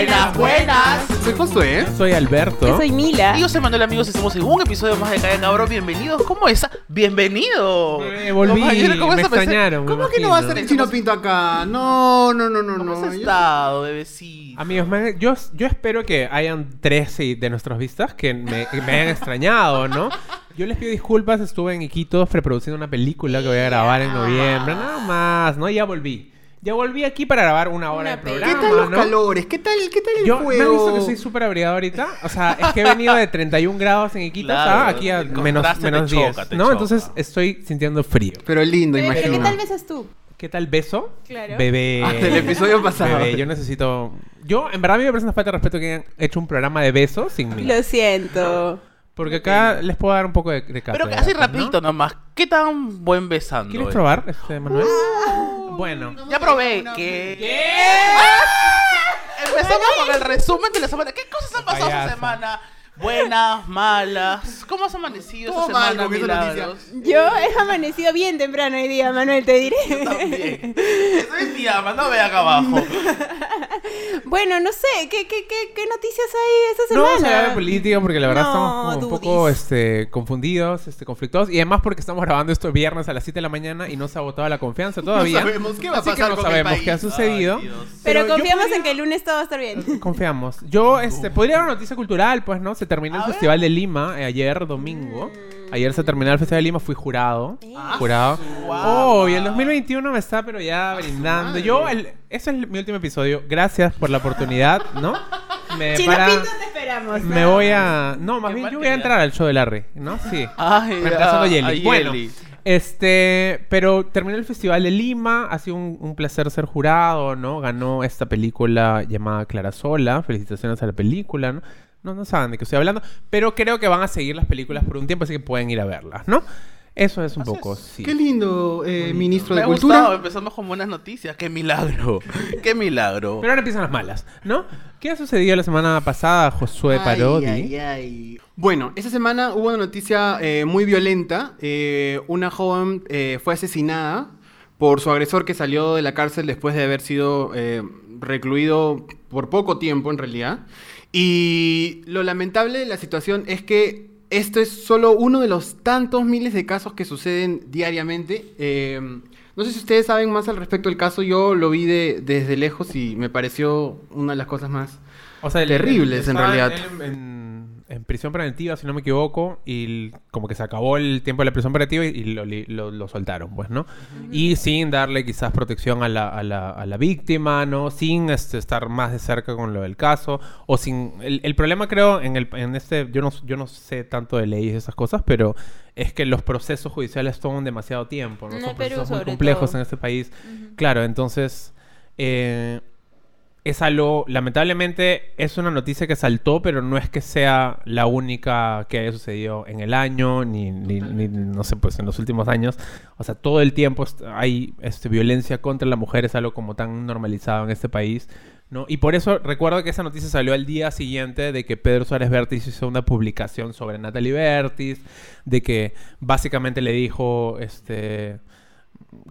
Buenas, buenas. Soy Josué. Soy Alberto. Yo soy Mila. Y yo soy Manuel, amigos, estamos en un episodio más de Calla Cabrón. Bienvenidos. ¿Cómo está? Bienvenido. Eh, volví, Compañero, ¿cómo me extrañaron. me ¿Cómo que no va a estar el chino pinto acá? No, no, no, no, ¿Cómo no. has Yo- estado, bebecito? Amigos, me- yo, yo espero que hayan 13 de nuestras vistas que me, que me hayan extrañado, ¿no? Yo les pido disculpas, estuve en Iquitos preproduciendo una película que voy a grabar en noviembre, nada más, ¿no? Ya volví. Ya volví aquí para grabar una hora Una de peli. ¿Qué programa, tal los ¿no? calores? ¿Qué tal, qué tal el Yo, ¿me han fuego? visto que soy súper abrigado ahorita? O sea, es que he venido de 31 grados en Iquitos Claro, a aquí a el menos, menos choca, 10, te ¿no? choca. Entonces estoy sintiendo frío. Pero lindo, Pero, pero imagino. ¿qué tal besas tú? ¿Qué tal beso? Claro. Bebé. Ah, del episodio pasado. Bebé, yo necesito... Yo, en verdad, a mí me parece una falta de respeto que hayan hecho un programa de besos sin mí. Lo siento. Porque acá les puedo dar un poco de, de Pero así ¿no? rapidito nomás. ¿Qué tan buen besando? ¿Quieres es? probar, este, Manuel? Bueno. Ya probé. ¿Qué? Empezamos con el resumen de la semana. ¿Qué cosas han pasado esta semana? Buenas, malas. ¿Cómo has amanecido esta mal semana. Milagros? Yo he amanecido bien temprano hoy día, Manuel, te diré. También. Estoy en pijama, no ve acá abajo. bueno, no sé, ¿qué, qué, qué, qué noticias hay esta No vamos a semana? hablar de política porque la verdad No, estamos como un poco este, confundidos, este, conflictuosos. Y además porque estamos grabando esto viernes a las 7 de la mañana y no se ha votado la confianza todavía. sabemos qué va a Así que pasar no con el sabemos país. qué ha sucedido. Ay. Pero, yo confiamos podría- en que el lunes todo va a estar bien. Confiamos. Yo, este, podría dar una noticia cultural, pues, ¿no? Se terminó el. Festival de Lima eh, ayer, domingo. Ayer se terminó el Festival de Lima, fui jurado. Ah, Jurado. Wow. Oh, y el 2021 me está, pero ya brindando. Yo, el, ese es mi último episodio. Gracias por la oportunidad, ¿no? Me, Chino para- Pinto, te esperamos. me voy a. No, más Qué bien yo voy a entrar al show de Larry, ¿no? Sí. Ay, Reemplazando a ah, Yeli. a Bueno, Yeli. Este, pero terminó el Festival de Lima, ha sido un, placer ser jurado, ¿no? Ganó esta película llamada Clara Sola, felicitaciones a la película, ¿no? No, no saben de qué estoy hablando, pero creo que van a seguir las películas por un tiempo, así que pueden ir a verlas, ¿no? Eso es un Así poco, es. sí. Qué lindo, eh, ministro Me de ha Cultura. gustado, empezamos con buenas noticias. ¡Qué milagro! ¡Qué milagro! Pero ahora empiezan las malas, ¿no? ¿Qué ha sucedido la semana pasada, Josué Ay, Parodi? ay, ay. Bueno, esta semana hubo una noticia eh, muy violenta. Eh, una joven eh, fue asesinada por su agresor que salió de la cárcel después de haber sido eh, recluido por poco tiempo en realidad. Y lo lamentable de la situación es que esto es solo uno de los tantos miles de casos que suceden diariamente. Eh, no sé si ustedes saben más al respecto del caso. Yo lo vi de- desde lejos y me pareció una de las cosas más O sea, el- Terribles, en realidad. él En, en- en prisión preventiva, si no me equivoco, y como que se acabó el tiempo de la prisión preventiva y, y lo, li- lo- lo soltaron, pues, ¿no? Y sin darle quizás protección a la, a la- a la víctima, ¿no? Sin este, estar más de cerca con lo del caso, o sin... El, el problema creo en, el, en este... Yo no, yo no sé tanto de leyes y esas cosas, pero es que los procesos judiciales toman demasiado tiempo, ¿no? En Son el Perú, procesos muy complejos todo. en este país. Claro, entonces... eh, es algo, lamentablemente, es una noticia que saltó, pero no es que sea la única que haya sucedido en el año, ni, ni- ni, no sé, pues en los últimos años. O sea, todo el tiempo hay este, violencia contra la mujer, es algo como tan normalizado en este país. ¿no? Y por eso recuerdo que esa noticia salió al día siguiente de que Pedro Suárez Vértiz hizo una publicación sobre Natalie Vértiz, de que básicamente le dijo, este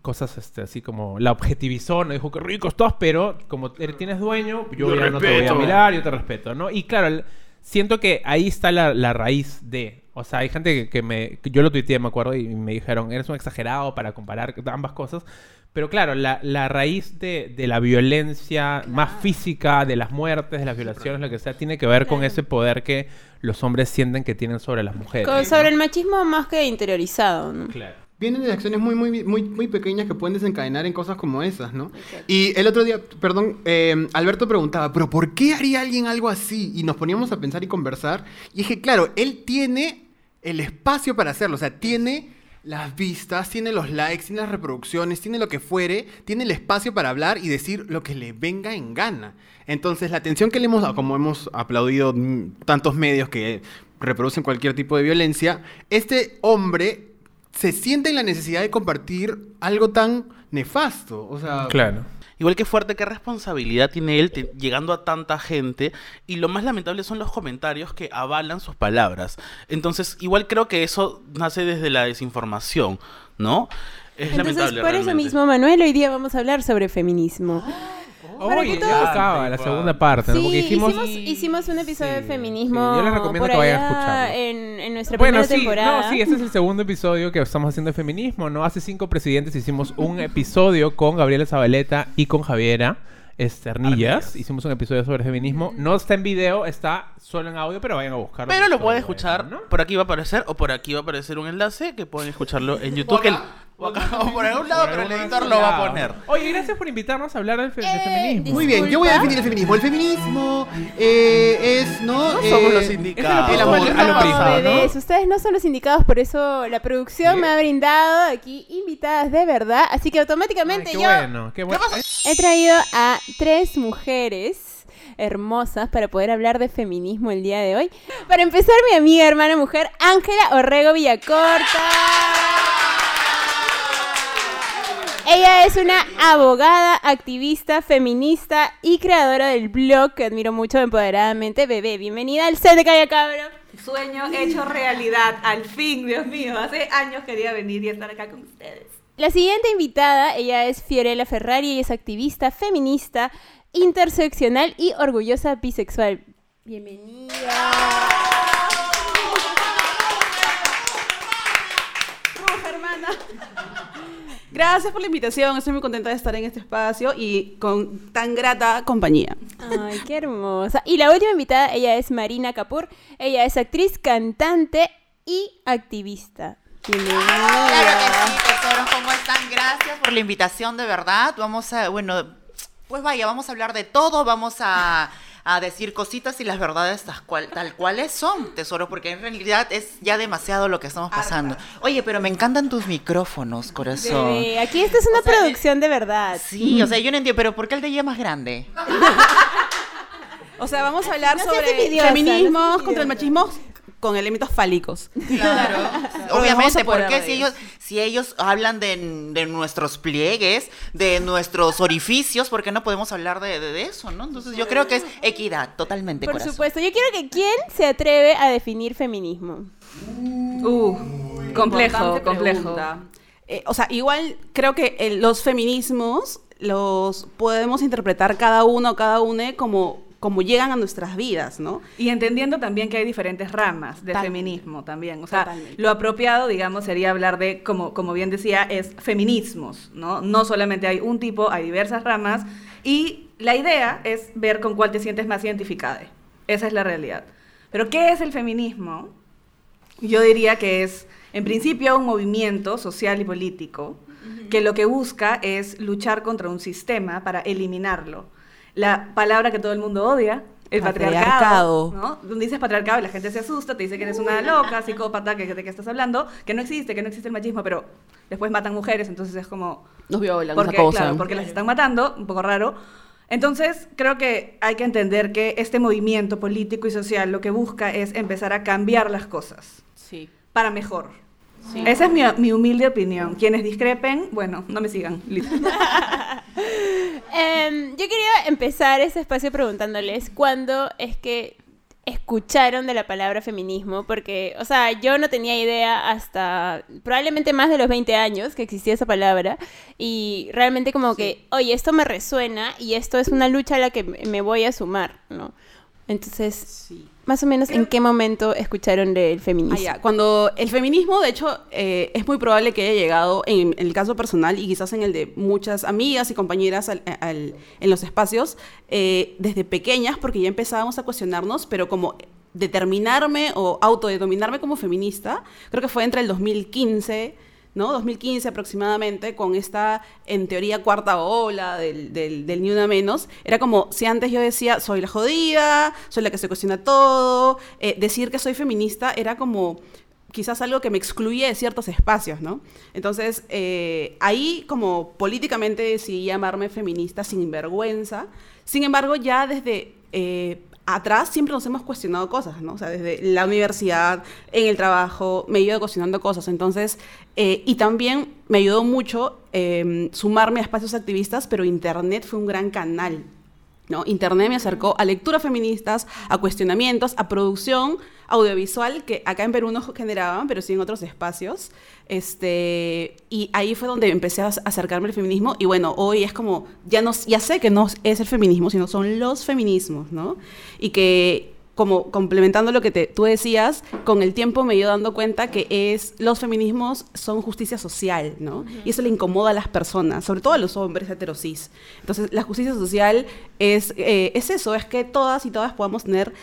cosas este, así como la objetivizó, no dijo que rico estás, pero como eres- tienes dueño, yo, Yo ya no te voy a respeto. mirar, yo te respeto, ¿no? Y claro, el- siento que ahí está la, la raíz de, o sea, hay gente que, que me, que yo lo tuiteé, me acuerdo, y me dijeron, eres un exagerado para comparar ambas cosas, pero claro, la, la raíz de, de la violencia más física, de las muertes, de las violaciones, lo que sea, tiene que ver con ese poder que los hombres sienten que tienen sobre las mujeres. Con- sobre el machismo más que interiorizado, ¿no? Claro. Vienen de acciones muy, muy, muy, muy pequeñas que pueden desencadenar en cosas como esas, ¿no? Exacto. Y el otro día, perdón, eh, Alberto preguntaba, ¿pero por qué haría alguien algo así? Y nos poníamos a pensar y conversar. Y dije, claro, él tiene el espacio para hacerlo, o sea, tiene las vistas, tiene los likes, tiene las reproducciones, tiene lo que fuere, tiene el espacio para hablar y decir lo que le venga en gana. Entonces, la atención que le hemos dado, como hemos aplaudido tantos medios que reproducen cualquier tipo de violencia, este hombre se siente en la necesidad de compartir algo tan nefasto. O sea, Claro. Igual que fuerte, qué responsabilidad tiene él te- llegando a tanta gente. Y lo más lamentable son los comentarios que avalan sus palabras. Entonces, igual creo que eso nace desde la desinformación, ¿no? Es Entonces, lamentable. por eso mismo, Manuel, hoy día vamos a hablar sobre feminismo. Para Oye, que ya la segunda parte, ¿no? Sí, Porque hicimos, hicimos... hicimos un episodio de feminismo. sí, yo les recomiendo por que vayan a escucharlo. En, en nuestra Bueno, primera sí, temporada. no, sí, este es el segundo episodio que estamos haciendo de feminismo, ¿no? Hace cinco presidentes hicimos un episodio con Gabriela Zabaleta y con Javiera Esternillas. Hicimos un episodio sobre feminismo. No está en video, está solo en audio, pero vayan a buscarlo. Pero lo pueden escuchar, ¿no? por aquí va a aparecer, o por aquí va a aparecer un enlace que pueden escucharlo en YouTube. que el- o, por algún lado, Por pero el editor lo va a poner. Oye, gracias por invitarnos a hablar del fe- Eh, feminismo. Muy bien, yo voy a definir el feminismo. El feminismo eh, es, ¿no? No Eh, somos los indicados. el amor, ¿Qué a lo No, privado, bebés, ustedes no son los indicados, por eso la producción Sí. me ha brindado aquí invitadas de verdad. Así que Ay, automáticamente qué yo bueno, qué bueno. He traído a tres mujeres hermosas para poder hablar de feminismo el día de hoy. Para empezar, mi amiga, hermana mujer, Ángela Orrego Villacorta. Ella es una abogada, activista, feminista y creadora del blog que admiro mucho empoderadamente, Bebé. Bienvenida al set de Calla Cabro. Sueño hecho realidad, al fin, Dios mío. Hace años quería venir y estar acá con ustedes. La siguiente invitada, ella es Fiorella Ferrari, ella es activista, feminista, interseccional y orgullosa bisexual. Bienvenida. Ruja, hermana. Gracias por la invitación, estoy muy contenta de estar en este espacio y con tan grata compañía. Ay, qué hermosa. Y la última invitada, ella es Marina Kapoor. Ella es actriz, cantante y activista. Bienvenida. Claro que sí, tesoros, ¿cómo están? Gracias por la invitación, de verdad. Vamos a, bueno, pues vaya, vamos a hablar de todo, vamos a, a decir cositas y las verdades tal, cual, tal cuales son, tesoros, porque en realidad es ya demasiado lo que estamos pasando. Oye, pero me encantan tus micrófonos, corazón. Bebé, aquí esta es una producción de verdad. Sí, o sea, yo no entiendo, pero ¿por qué el de ella es más grande? O sea, vamos a hablar No sobre feminismos no contra el machismo con elementos fálicos. Claro. Obviamente, porque si ellos, si ellos hablan de, de nuestros pliegues, de nuestros orificios, ¿por qué no podemos hablar de, de- de eso, no? Entonces yo creo que es equidad, totalmente, Por corazón. supuesto, yo quiero que quién se atreve a definir feminismo. Uh, complejo, complejo. Eh, o sea, igual creo que eh, los feminismos los podemos interpretar cada uno, cada una como, como llegan a nuestras vidas, ¿no? Y entendiendo también que hay diferentes ramas de Tal- feminismo también. O sea, Totalmente. lo apropiado, digamos, sería hablar de, como, como bien decía, es feminismos, ¿no? No solamente hay un tipo, hay diversas ramas. Y la idea es ver con cuál te sientes más identificada. Esa es la realidad. Pero, ¿qué es el feminismo? Yo diría que es, en principio, un movimiento social y político que lo que busca es luchar contra un sistema para eliminarlo. La palabra que todo el mundo odia, el Patriarcado. patriarcado, ¿no? Donde dices patriarcado y la gente se asusta, te dice que eres una loca, psicópata, que de qué estás hablando, que no existe, que no existe el machismo, pero después matan mujeres, entonces es como... Nos violan, nos Porque, acosan. claro, porque las están matando, un poco raro. Entonces, creo que hay que entender que este movimiento político y social lo que busca es empezar a cambiar las cosas Sí. para mejor. Sí. Esa es mi, mi humilde opinión. Quienes discrepen, bueno, no me sigan. Listo. Em, yo quería empezar este espacio preguntándoles cuándo es que escucharon de la palabra feminismo, porque, o sea, yo no tenía idea hasta probablemente más de los 20 años que existía esa palabra y realmente como que, oye, esto me resuena y esto es una lucha a la que me voy a sumar, ¿no? Entonces, Sí. más o menos, ¿en qué momento escucharon del feminismo? Ah, ya. Cuando el feminismo, de hecho, eh, es muy probable que haya llegado en, en el caso personal y quizás en el de muchas amigas y compañeras al- al- en los espacios, eh, desde pequeñas, porque ya empezábamos a cuestionarnos, pero como determinarme o autodenominarme como feminista, creo que fue entre el 2015, ¿no? 2015 aproximadamente, con esta, en teoría, cuarta ola del, Ni Una Menos. Era como si antes yo decía, soy la jodida, soy la que se cuestiona todo. eh, decir que soy feminista era como quizás algo que me excluye de ciertos espacios, ¿no? Entonces, eh, ahí como políticamente decidí llamarme feminista sin vergüenza. Sin embargo, ya desde eh, atrás siempre nos hemos cuestionado cosas, ¿no? O sea, desde la universidad, en el trabajo, me he ido cuestionando cosas. Entonces, eh, y también me ayudó mucho eh, sumarme a espacios activistas, pero Internet fue un gran canal ¿no? Internet me acercó a lecturas feministas, a cuestionamientos, a producción audiovisual que acá en Perú no generaban, pero sí en otros espacios. Este, y ahí fue donde empecé a acercarme al feminismo y bueno, hoy es como, ya, no, ya sé que no es el feminismo, sino son los feminismos, ¿no? Y que como complementando lo que te, tú decías, con el tiempo me he ido dando cuenta que es los feminismos son justicia social, ¿no? Y eso le incomoda a las personas, sobre todo a los hombres heterosis. Entonces, la justicia social es, eh, es eso, es que todas y todas podamos tener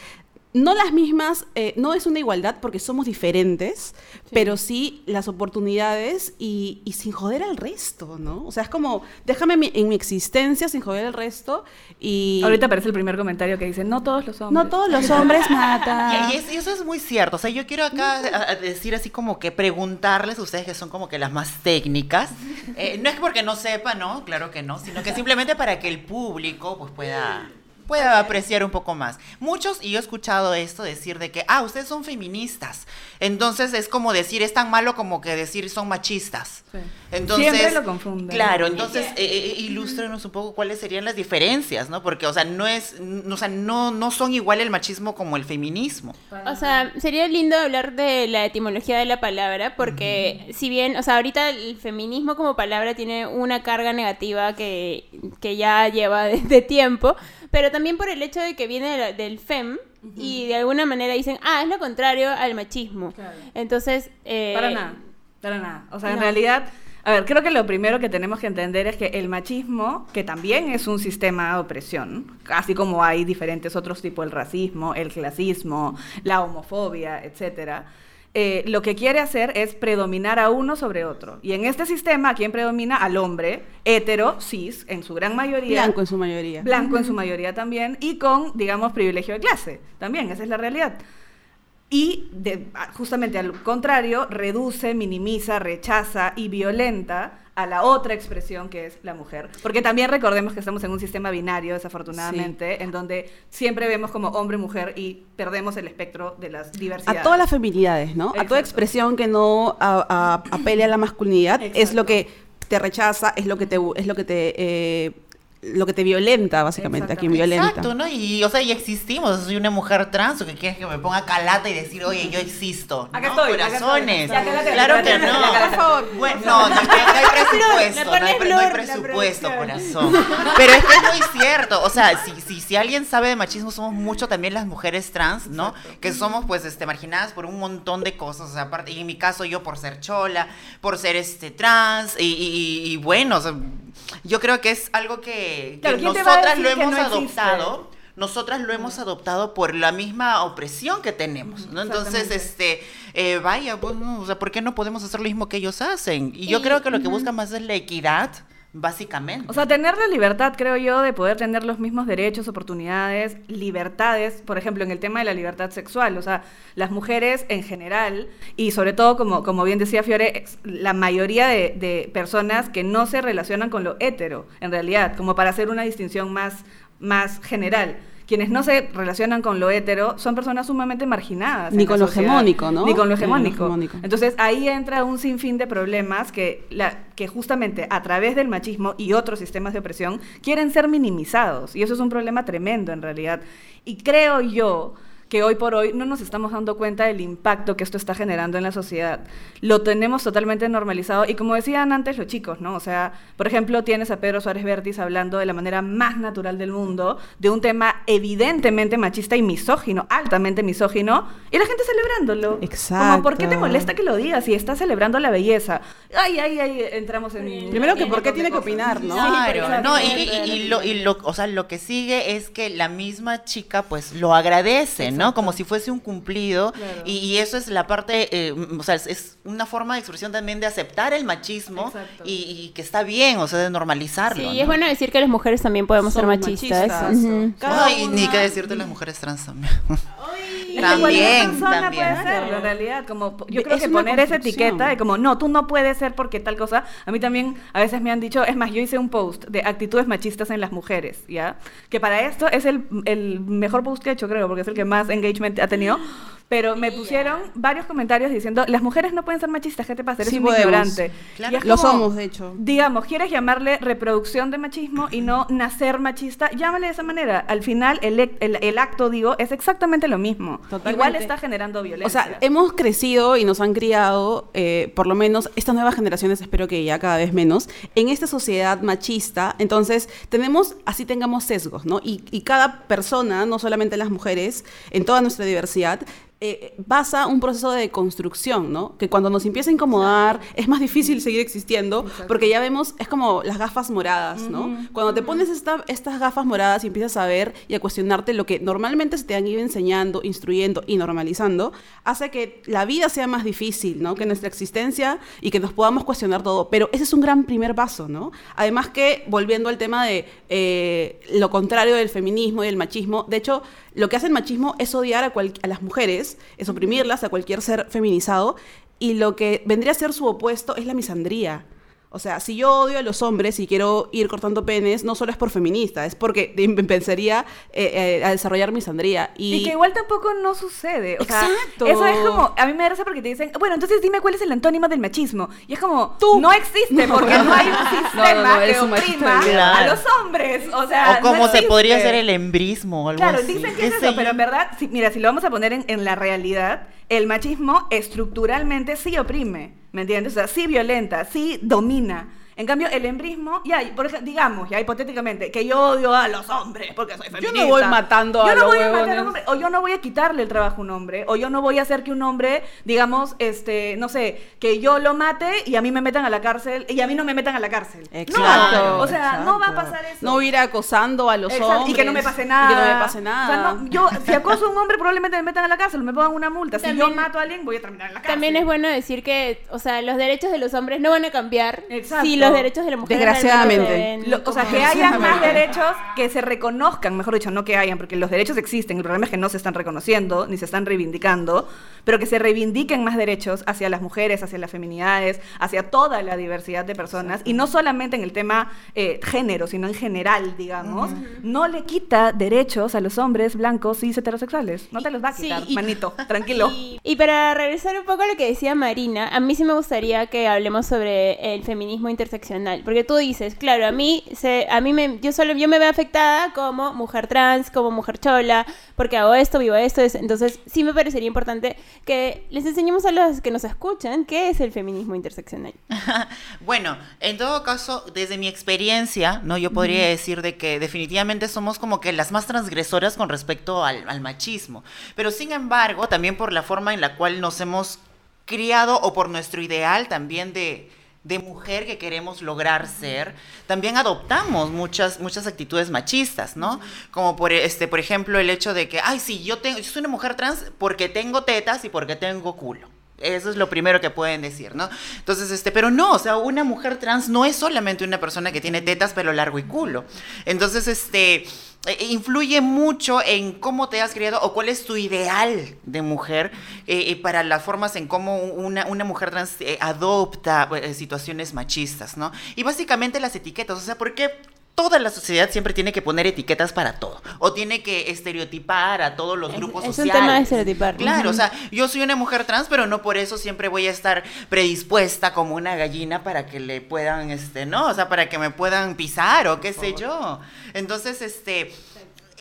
no las mismas, eh, no es una igualdad porque somos diferentes, pero sí las oportunidades y, y, sin joder al resto, ¿no? O sea, es como, déjame mi- en mi existencia sin joder al resto y... Ahorita aparece el primer comentario que dice, no todos los hombres. No todos los hombres matan. Y, y es- y eso es muy cierto. O sea, yo quiero acá a- a decir así como que preguntarles a ustedes que son como que las más técnicas. Eh, no es porque no sepan, ¿no? Claro que no, sino que simplemente para que el público pues pueda pueda apreciar un poco más. Muchos, y yo he escuchado esto decir de que, ah, ustedes son feministas. Entonces es como decir, es tan malo como que decir son machistas. Sí. Entonces, Siempre lo confunden. Claro, entonces eh, eh, ilústrenos un poco cuáles serían las diferencias, ¿no? Porque, o sea, no es, o sea, no, no son igual el machismo como el feminismo. O sea, sería lindo hablar de la etimología de la palabra, porque si bien, o sea, ahorita el feminismo como palabra tiene una carga negativa que, que ya lleva de, de tiempo, pero también por el hecho de que viene de la- del fem y de alguna manera dicen, ah, es lo contrario al machismo. Claro. Entonces, eh, Para nada, para nada. O sea, en realidad, a ver, creo que lo primero que tenemos que entender es que el machismo, que también es un sistema de opresión, así como hay diferentes otros tipos, el racismo, el clasismo, la homofobia, etcétera, eh, lo que quiere hacer es predominar a uno sobre otro. Y en este sistema, ¿quién predomina? Al hombre, hetero, cis, en su gran mayoría. Blanco en su mayoría. Blanco en su mayoría también, y con, digamos, privilegio de clase. También, esa es la realidad. Y de- a- justamente al contrario, reduce, minimiza, rechaza y violenta a la otra expresión que es la mujer. Porque también recordemos que estamos en un sistema binario, desafortunadamente, en donde siempre vemos como hombre-mujer y perdemos el espectro de las diversidades. A todas las feminidades, ¿no? A toda expresión que no a- a- apele a la masculinidad es lo que te rechaza, es lo que te es lo que te eh, lo que te violenta básicamente, a quien violenta. Exacto, ¿no? Y, o sea, y existimos. Soy una mujer trans, o que quieres que me ponga calata y decir, oye, yo existo. Acá ¿no? estoy, acá estoy. Corazones. Claro que no. calate, por favor. Bueno, no, no, no hay presupuesto, no hay, no presupuesto, corazón. Pero es que es muy cierto. O sea, si, si, si alguien sabe de machismo, somos mucho también las mujeres trans, ¿no? Que somos, pues, este, marginadas por un montón de cosas. O sea, aparte, y en mi caso, yo por ser chola, por ser este trans, y, y- y- y bueno, o sea, yo creo que es algo que, que Claro, ¿quién te va a nosotras lo hemos no existe? adoptado nosotras lo hemos adoptado por la misma opresión que tenemos, ¿no? Entonces, este, eh, vaya, pues, no, o sea, ¿por qué no podemos hacer lo mismo que ellos hacen? Y yo Y- creo que lo que buscan más es la equidad, básicamente. O sea, tener la libertad, creo yo, de poder tener los mismos derechos, oportunidades, libertades, por ejemplo, en el tema de la libertad sexual. O sea, las mujeres en general, y sobre todo, como, como bien decía Fiore, la mayoría de, de personas que no se relacionan con lo hetero, en realidad, como para hacer una distinción más, más general. Quienes no se relacionan con lo hetero son personas sumamente marginadas. Ni con lo sociedad. hegemónico, ¿no? Ni con lo Ni con lo hegemónico. hegemónico. Entonces ahí entra un sinfín de problemas que, la, que justamente a través del machismo y otros sistemas de opresión quieren ser minimizados. Y eso es un problema tremendo en realidad. Y creo yo que hoy por hoy no nos estamos dando cuenta del impacto que esto está generando en la sociedad. Lo tenemos totalmente normalizado y como decían antes los chicos, ¿no? O sea, por ejemplo, tienes a Pedro Suárez Vértiz hablando de la manera más natural del mundo de un tema evidentemente machista y misógino, altamente misógino, y la gente celebrándolo. Como, ¿por qué te Exacto. molesta que lo digas si estás celebrando la belleza? Ay, ay, ay, entramos en... Primero que por qué tiene que opinar, ¿no? Claro, exacto. no, y, y- y lo, y lo- o sea, lo que sigue es que la misma chica pues lo agradece, ¿no? Como si fuese un cumplido Claro. y, y eso es la parte, eh, o sea, es, es una forma de expresión también de aceptar el machismo y, y que está bien, o sea, de normalizarlo. Sí, ¿no? es bueno decir que las mujeres también podemos ser machistas. machistas. Cada Ay, ni qué decirte las mujeres trans también. También, persona también. puede serlo, en realidad. Como, yo creo Es que poner esa etiqueta de como, no, tú no puedes ser porque tal cosa. A mí también a veces me han dicho, es más, yo hice un post de actitudes machistas en las mujeres, ¿ya? Que para esto es el, el mejor post que he hecho, creo, porque es el que más engagement ha tenido. Pero me pusieron varios comentarios diciendo, las mujeres no pueden ser machistas, ¿qué te pasa? Eres Sí un podemos. ignorante. Claro. Lo como, somos, de hecho. Digamos, quieres llamarle reproducción de machismo y no nacer machista, llámale de esa manera. Al final, el, el- el acto, digo, es exactamente lo mismo. Totalmente. Igual está generando violencia. O sea, hemos crecido y nos han criado, eh, por lo menos estas nuevas generaciones, espero que ya cada vez menos, en esta sociedad machista. Entonces, tenemos, así tengamos sesgos, ¿no? Y, y cada persona, no solamente las mujeres, en toda nuestra diversidad, eh, basa un proceso de construcción, ¿no? Que cuando nos empieza a incomodar es más difícil seguir existiendo porque ya vemos, es como las gafas moradas, ¿no? Cuando te pones esta- estas gafas moradas y empiezas a ver y a cuestionarte lo que normalmente se te han ido enseñando, instruyendo y normalizando, hace que la vida sea más difícil, ¿no? Que nuestra existencia y que nos podamos cuestionar todo. Pero ese es un gran primer paso, ¿no? Además que, volviendo al tema de eh, lo contrario del feminismo y el machismo, de hecho, lo que hace el machismo es odiar a, a las mujeres, es oprimirlas, a cualquier ser feminizado, y lo que vendría a ser su opuesto es la misandría. O sea, si yo odio a los hombres y quiero ir cortando penes, no solo es por feminista, es porque em- empezaría eh, eh, a desarrollar misandría. Y, Y que igual tampoco no sucede. O sea, Exacto. eso es como, a mí me da risa porque te dicen, bueno, entonces dime cuál es el antónimo del machismo. Y es como, Tú. no existe porque no hay un sistema No, no, no, eres que oprima a los hombres. O sea, O como no se podría hacer el embrismo o algo Claro, así. dicen que ¿Qué es eso, pero en verdad, si- mira, si lo vamos a poner en, en la realidad, el machismo estructuralmente sí oprime, ¿me entiendes? O sea, sí violenta, sí domina. En cambio, el embrismo, ya, por ejemplo, digamos, ya hipotéticamente, que yo odio a los hombres porque soy Yo feminista. no voy matando Yo a no los voy a matar a un hombre, o yo no voy a quitarle el trabajo a un hombre, o yo no voy a hacer que un hombre, digamos, este, no sé, que yo lo mate y a mí me metan a la cárcel, y a mí no me metan a la cárcel. Exacto. No, o sea, no va a pasar eso. No ir acosando a los Exacto, hombres. Y que no me pase nada. Y que no me pase nada. O sea, no, yo, si acoso a un hombre, probablemente me metan a la cárcel, me pongan una multa. Si yo mato a alguien, voy a terminar en la cárcel. También es bueno decir que, o sea, los derechos de los hombres no van a cambiar Exacto. si los derechos de la mujer Desgraciadamente. Lo- o sea, que hayan más derechos que se reconozcan, mejor dicho, no que hayan, porque los derechos existen, el problema es que no se están reconociendo ni se están reivindicando, pero que se reivindiquen más derechos hacia las mujeres, hacia las feminidades, hacia toda la diversidad de personas, y no solamente en el tema eh, género, sino en general, digamos, no le quita derechos a los hombres blancos cis heterosexuales. No te los va a Sí, quitar, y- manito, tranquilo. Y, y para regresar un poco a lo que decía Marina, a mí sí me gustaría que hablemos sobre el feminismo interseccional, porque tú dices, claro, a mí se, a mí me, yo solo yo me veo afectada como mujer trans, como mujer chola, porque hago esto, vivo esto, es- entonces sí me parecería importante que les enseñemos a los que nos escuchan qué es el feminismo interseccional. Bueno, en todo caso, desde mi experiencia, ¿no? Yo podría decir de que definitivamente somos como que las más transgresoras con respecto al, al machismo. Pero sin embargo, también por la forma en la cual nos hemos criado o por nuestro ideal también de, de mujer que queremos lograr ser, también adoptamos muchas, muchas actitudes machistas, ¿no? Como por, este, por ejemplo el hecho de que, ay, sí, yo, tengo, yo soy una mujer trans porque tengo tetas y porque tengo culo. Eso es lo primero que pueden decir, ¿no? Entonces, este, pero no, o sea, una mujer trans no es solamente una persona que tiene tetas, pelo largo y culo. Entonces, este, influye mucho en cómo te has criado o cuál es tu ideal de mujer eh, eh, para las formas en cómo una, mujer trans eh, adopta eh, situaciones machistas, ¿no? Y básicamente las etiquetas, o sea, ¿por qué? Toda la sociedad siempre tiene que poner etiquetas para todo. O tiene que estereotipar a todos los Es- grupos es un sociales. tema de estereotipar. Claro, Ujú. o sea, yo soy una mujer trans, pero no por eso siempre voy a estar predispuesta como una gallina para que le puedan, este, ¿no? O sea, para que me puedan pisar o qué sé yo. Entonces, este,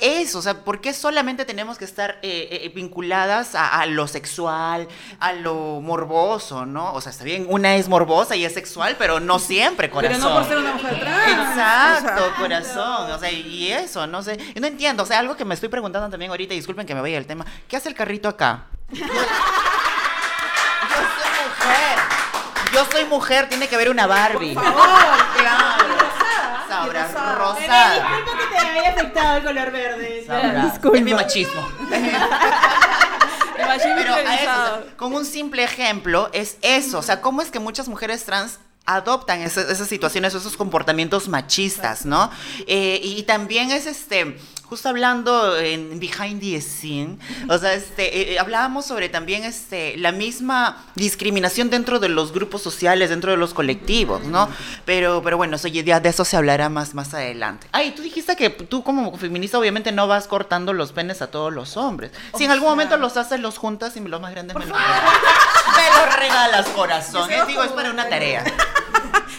eso, o sea, ¿por qué solamente tenemos que estar eh, eh, vinculadas a, a lo sexual, a lo morboso, ¿no? O sea, está bien, una es morbosa y es sexual, pero no siempre, corazón. Pero no por ser una mujer trans. Exacto, corazón. O sea, y eso, no sé. Yo no entiendo. O sea, algo que me estoy preguntando también ahorita, y disculpen que me vaya del tema. ¿Qué hace el carrito acá? Yo soy mujer. Yo soy mujer, tiene que haber una Barbie. Por favor, claro. Sabrá, rosada. disculpa haya afectado el color verde. Sabrá. Disculpa. Es mi machismo. El machismo Pero a eso, con un simple ejemplo, es eso. O sea, ¿cómo es que muchas mujeres trans adoptan esa- esas situaciones, esos comportamientos machistas, ¿no? Eh, y también es este, justo hablando en Behind the Scene, o sea, este, eh, hablábamos sobre también este, la misma discriminación dentro de los grupos sociales, dentro de los colectivos, ¿no? Pero, pero bueno, eso ya de eso se hablará más, más adelante. Ay, tú dijiste que tú como feminista obviamente no vas cortando los penes a todos los hombres. Si en algún momento los haces, los juntas y los más grandes me los, me los regalas, corazón. ¿eh? Digo, es para una tarea.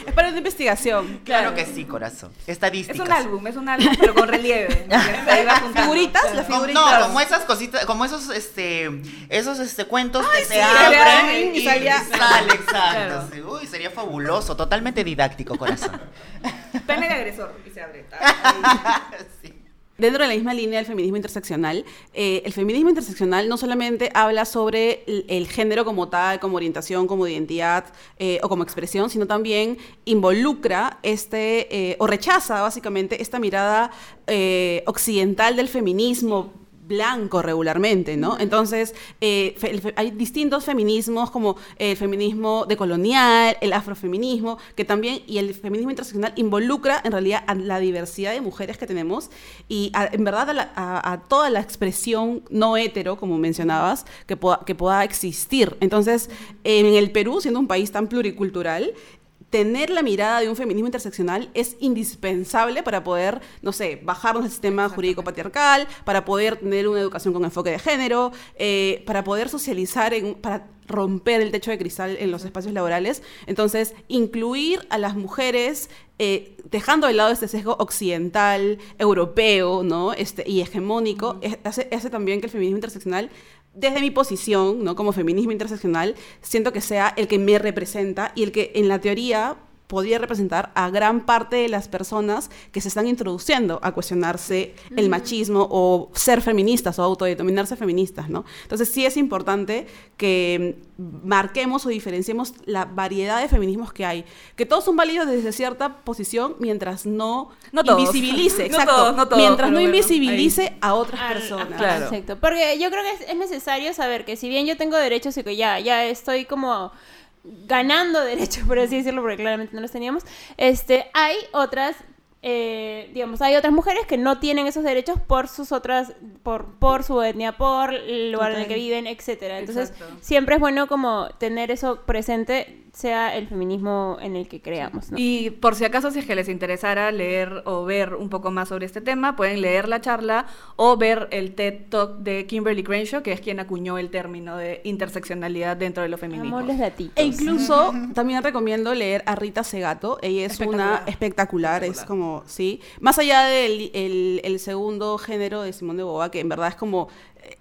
Es para una investigación. Claro que sí, corazón. Es Estadísticas. un álbum, es un álbum, pero con relieve. Ahí va juntando. Figuritas, Claro. las figuritas. no, como esas cositas, como esos, este, esos, este, cuentos que se sí, abren abren y, y sale, exacto. Claro. sí. Uy, sería fabuloso, totalmente didáctico, corazón. Pene de agresor y se abre. Dentro de la misma línea del feminismo interseccional, eh, el feminismo interseccional no solamente habla sobre el, género como tal, como orientación, como identidad eh, o como expresión, sino también involucra este, eh, o rechaza básicamente esta mirada occidental del feminismo blanco regularmente, ¿no? Entonces, eh, hay distintos feminismos como el feminismo decolonial, el afrofeminismo, que también, y el feminismo interseccional involucra en realidad a la diversidad de mujeres que tenemos y a- en verdad a, la- a- a toda la expresión no hetero, como mencionabas, que pueda, que pueda existir. Entonces, en el Perú, siendo un país tan pluricultural, tener la mirada de un feminismo interseccional es indispensable para poder, no sé, bajarnos del sistema jurídico patriarcal, para poder tener una educación con enfoque de género, eh, para poder socializar, en- para romper el techo de cristal en los espacios laborales. Entonces, incluir a las mujeres, eh, dejando de lado este sesgo occidental, europeo, ¿no? Este, y hegemónico, es- hace, hace también que el feminismo interseccional desde mi posición, ¿no? Como feminismo interseccional, siento que sea el que me representa y el que en la teoría podría representar a gran parte de las personas que se están introduciendo a cuestionarse el machismo o ser feministas o autodeterminarse feministas, ¿no? Entonces sí es importante que mm, marquemos o diferenciemos la variedad de feminismos que hay, que todos son válidos desde cierta posición mientras no, No todos. invisibilice, No exacto, todos, no todos, mientras no bueno, invisibilice a otras Al- personas. ajá, Claro. Exacto. Porque yo creo que es, es necesario saber que si bien yo tengo derechos y que ya, ya estoy como ganando derechos, por así decirlo, porque claramente no los teníamos, este, hay otras, eh, digamos, hay otras mujeres que no tienen esos derechos por sus otras, por, por su etnia, por el lugar en el que viven, etcétera. Entonces, Exacto. siempre es bueno como tener eso presente, sea el feminismo en el que creamos, ¿no? Y por si acaso, si es que les interesara leer o ver un poco más sobre este tema, pueden leer la charla o ver el TED Talk de Kimberly Crenshaw, que es quien acuñó el término de interseccionalidad dentro de los feminismos. Amo los datitos. E incluso también recomiendo leer a Rita Segato. Ella es una espectacular, es como, sí. Más allá del el, el segundo género de Simón de Boba, que en verdad es como.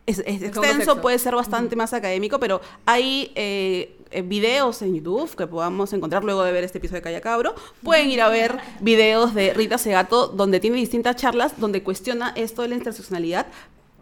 Es, extenso, puede ser bastante más académico, pero hay eh, eh, videos en YouTube que podamos encontrar luego de ver este episodio de Calla Cabro. Pueden ir a ver videos de Rita Segato donde tiene distintas charlas donde cuestiona esto de la interseccionalidad,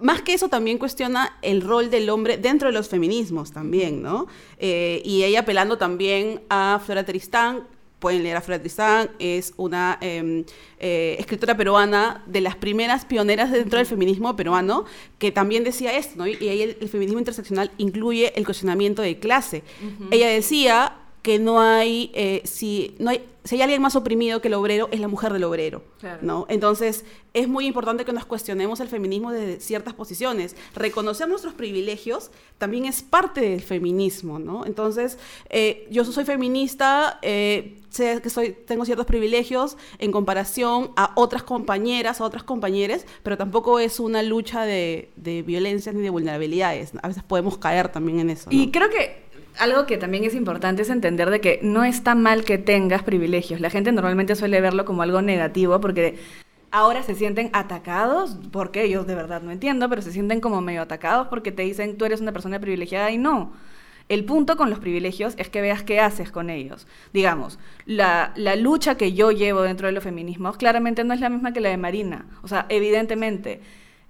más que eso también cuestiona el rol del hombre dentro de los feminismos también, ¿no? Eh, y ella apelando también a Flora Tristán, pueden leer a Tristán, es una eh, eh, escritora peruana de las primeras pioneras dentro del feminismo peruano, que también decía esto, ¿no? Y ahí el, el feminismo interseccional incluye el cuestionamiento de clase. Ella decía que no hay, eh, si, no hay, si hay alguien más oprimido que el obrero, es la mujer del obrero. Claro. ¿no? Entonces, es muy importante que nos cuestionemos el feminismo desde ciertas posiciones. Reconocer nuestros privilegios también es parte del feminismo, ¿no? Entonces, eh, yo soy feminista, eh, sé que soy, tengo ciertos privilegios en comparación a otras compañeras, a otras compañeros, pero tampoco es una lucha de, de violencias ni de vulnerabilidades. A veces podemos caer también en eso. ¿no? Y creo que algo que también es importante es entender de que no está mal que tengas privilegios. La gente normalmente suele verlo como algo negativo porque ahora se sienten atacados, porque yo de verdad no entiendo, pero se sienten como medio atacados porque te dicen tú eres una persona privilegiada y no. El punto con los privilegios es que veas qué haces con ellos. Digamos, la, la lucha que yo llevo dentro de los feminismos claramente no es la misma que la de Marina. O sea, evidentemente,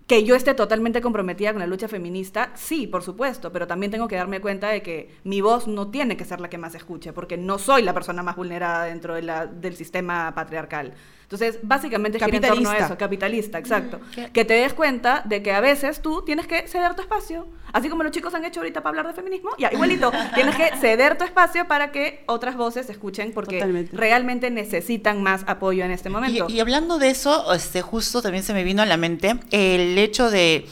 que yo esté totalmente comprometida con la lucha feminista, sí, por supuesto, pero también tengo que darme cuenta de que mi voz no tiene que ser la que más escuche, porque no soy la persona más vulnerada dentro del sistema patriarcal. Entonces, básicamente gira en torno a Capitalista. eso, capitalista, exacto. Que te des cuenta de que a veces tú tienes que ceder tu espacio, así como los chicos han hecho ahorita para hablar de feminismo, ya, igualito, tienes que ceder tu espacio para que otras voces escuchen porque Totalmente. realmente necesitan más apoyo en este momento. Y, y hablando de eso, este, justo también se me vino a la mente el hecho de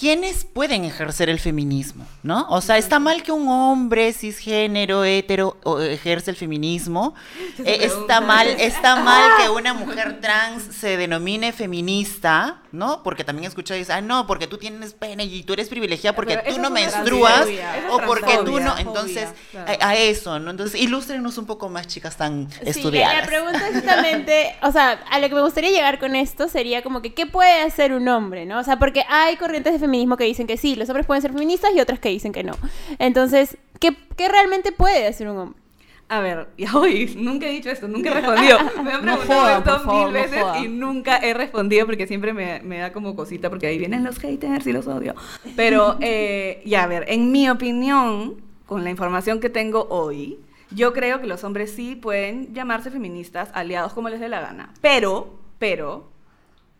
quiénes pueden ejercer el feminismo, ¿no? O sea, está mal que un hombre cisgénero, hetero, ejerce el feminismo. Eh, está mal, está mal que una mujer trans se denomine feminista, ¿no? Porque también escuché dice, ah, no, porque tú tienes pene y tú eres privilegiada porque Pero tú no menstruas o porque tú no. Entonces, claro. a, a eso, ¿no? Entonces, ilústrenos un poco más, chicas tan Sí, estudiadas. la pregunta es justamente, o sea, a lo que me gustaría llegar con esto sería como que, ¿qué puede hacer un hombre, no? O sea, porque hay corrientes de feminismo que dicen que sí, los hombres pueden ser feministas y otras que dicen que no. Entonces, ¿qué, qué realmente puede hacer un hombre? A ver, ya hoy, nunca he dicho esto, nunca he respondido. Me han No preguntado joda, esto favor, mil no veces joda. y nunca he respondido porque siempre me, me da como cosita porque ahí vienen los haters y los odio. Pero, eh, ya a ver, en mi opinión, con la información que tengo hoy, yo creo que los hombres sí pueden llamarse feministas, aliados como les dé la gana. Pero, pero,